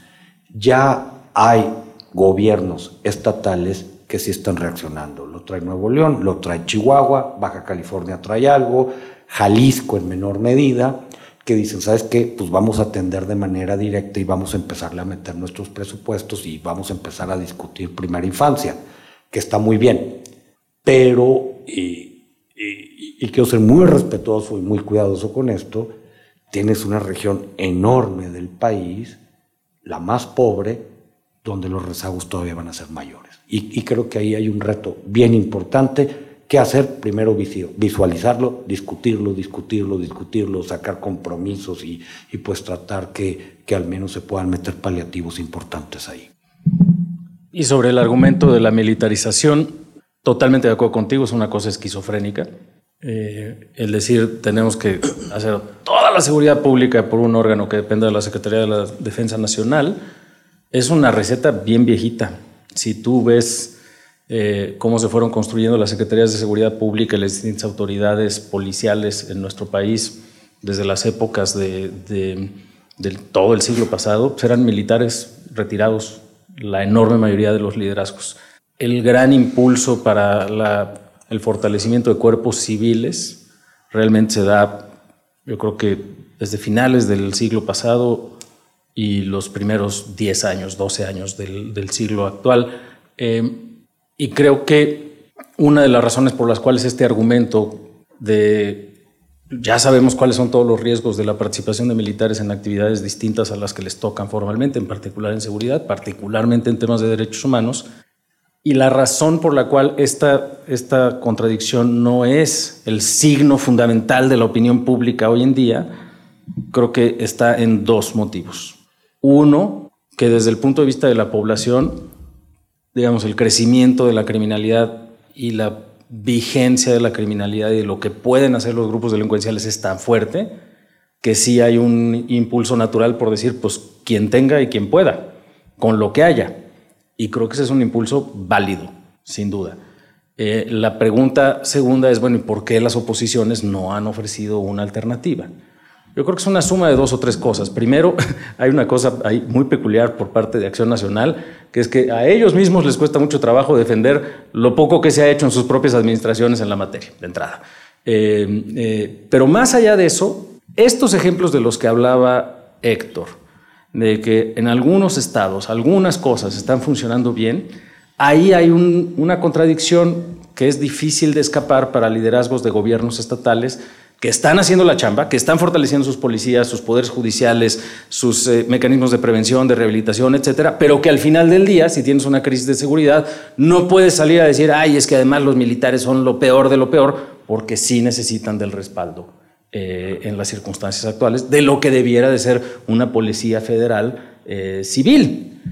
ya hay gobiernos estatales que sí están reaccionando. Lo trae Nuevo León, lo trae Chihuahua, Baja California trae algo, Jalisco en menor medida, que dicen, ¿sabes qué? Pues vamos a atender de manera directa y vamos a empezarle a meter nuestros presupuestos y vamos a empezar a discutir primera infancia, que está muy bien. Pero, y quiero ser muy respetuoso y muy cuidadoso con esto, tienes una región enorme del país, la más pobre, donde los rezagos todavía van a ser mayores. Y, creo que ahí hay un reto bien importante que hacer, primero visualizarlo, discutirlo, discutirlo, discutirlo, sacar compromisos y, pues tratar que, que al menos se puedan meter paliativos importantes ahí. Y sobre el argumento de la militarización, totalmente de acuerdo contigo, es una cosa esquizofrénica. Eh, el decir tenemos que hacer toda la seguridad pública por un órgano que depende de la Secretaría de la Defensa Nacional es una receta bien viejita. Si tú ves eh, cómo se fueron construyendo las secretarías de seguridad pública y las distintas autoridades policiales en nuestro país desde las épocas de, todo el siglo pasado, pues eran militares retirados, la enorme mayoría de los liderazgos. El gran impulso para la el fortalecimiento de cuerpos civiles realmente se da, yo creo que desde finales del siglo pasado y los primeros 10 años, 12 años del, siglo actual. Eh, y creo que una de las razones por las cuales este argumento de ya sabemos cuáles son todos los riesgos de la participación de militares en actividades distintas a las que les tocan formalmente, en particular en seguridad, particularmente en temas de derechos humanos, y la razón por la cual esta, esta contradicción no es el signo fundamental de la opinión pública hoy en día, creo que está en dos motivos. Uno, que desde el punto de vista de la población, digamos, el crecimiento de la criminalidad y la vigencia de la criminalidad y de lo que pueden hacer los grupos delincuenciales es tan fuerte que sí hay un impulso natural por decir, pues quien tenga y quien pueda, con lo que haya. Y creo que ese es un impulso válido, sin duda. Eh, la pregunta segunda es, bueno, ¿y por qué las oposiciones no han ofrecido una alternativa? Yo creo que es una suma de dos o tres cosas. Primero, hay una cosa muy peculiar por parte de Acción Nacional, que es que a ellos mismos les cuesta mucho trabajo defender lo poco que se ha hecho en sus propias administraciones en la materia, de entrada. Eh, eh, pero más allá de eso, estos ejemplos de los que hablaba Héctor, de que en algunos estados algunas cosas están funcionando bien, ahí hay una contradicción que es difícil de escapar para liderazgos de gobiernos estatales que están haciendo la chamba, que están fortaleciendo sus policías, sus poderes judiciales, sus eh, mecanismos de prevención, de rehabilitación, etcétera, pero que al final del día, si tienes una crisis de seguridad, no puedes salir a decir, ay, es que además los militares son lo peor de lo peor, porque sí necesitan del respaldo eh, en las circunstancias actuales de lo que debiera de ser una policía federal eh, civil.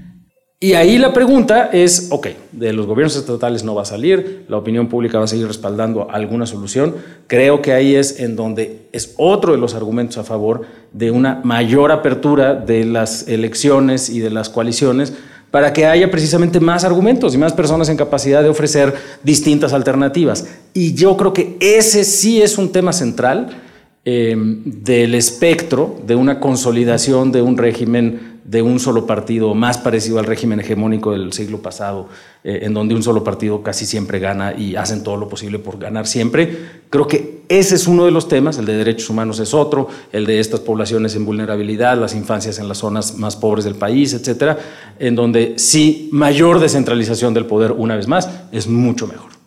Y ahí la pregunta es, ok, de los gobiernos estatales no va a salir, la opinión pública va a seguir respaldando alguna solución. Creo que ahí es en donde es otro de los argumentos a favor de una mayor apertura de las elecciones y de las coaliciones para que haya precisamente más argumentos y más personas en capacidad de ofrecer distintas alternativas. Y yo creo que ese sí es un tema central Em, del espectro de una consolidación de un régimen de un solo partido, más parecido al régimen hegemónico del siglo pasado, eh, en donde un solo partido casi siempre gana y hacen todo lo posible por ganar siempre. Creo que ese es uno de los temas, el de derechos humanos es otro, el de estas poblaciones en vulnerabilidad, las infancias en las zonas más pobres del país, etcétera, en donde sí mayor descentralización del poder, una vez más, es mucho mejor.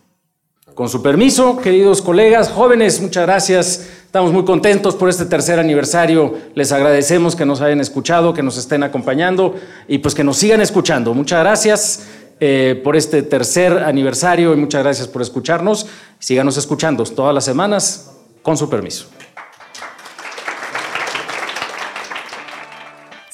Con su permiso, queridos colegas, jóvenes, muchas gracias. Estamos muy contentos por este tercer aniversario. Les agradecemos que nos hayan escuchado, que nos estén acompañando y pues que nos sigan escuchando. Muchas gracias eh, por este tercer aniversario y muchas gracias por escucharnos. Síganos escuchando todas las semanas, con su permiso.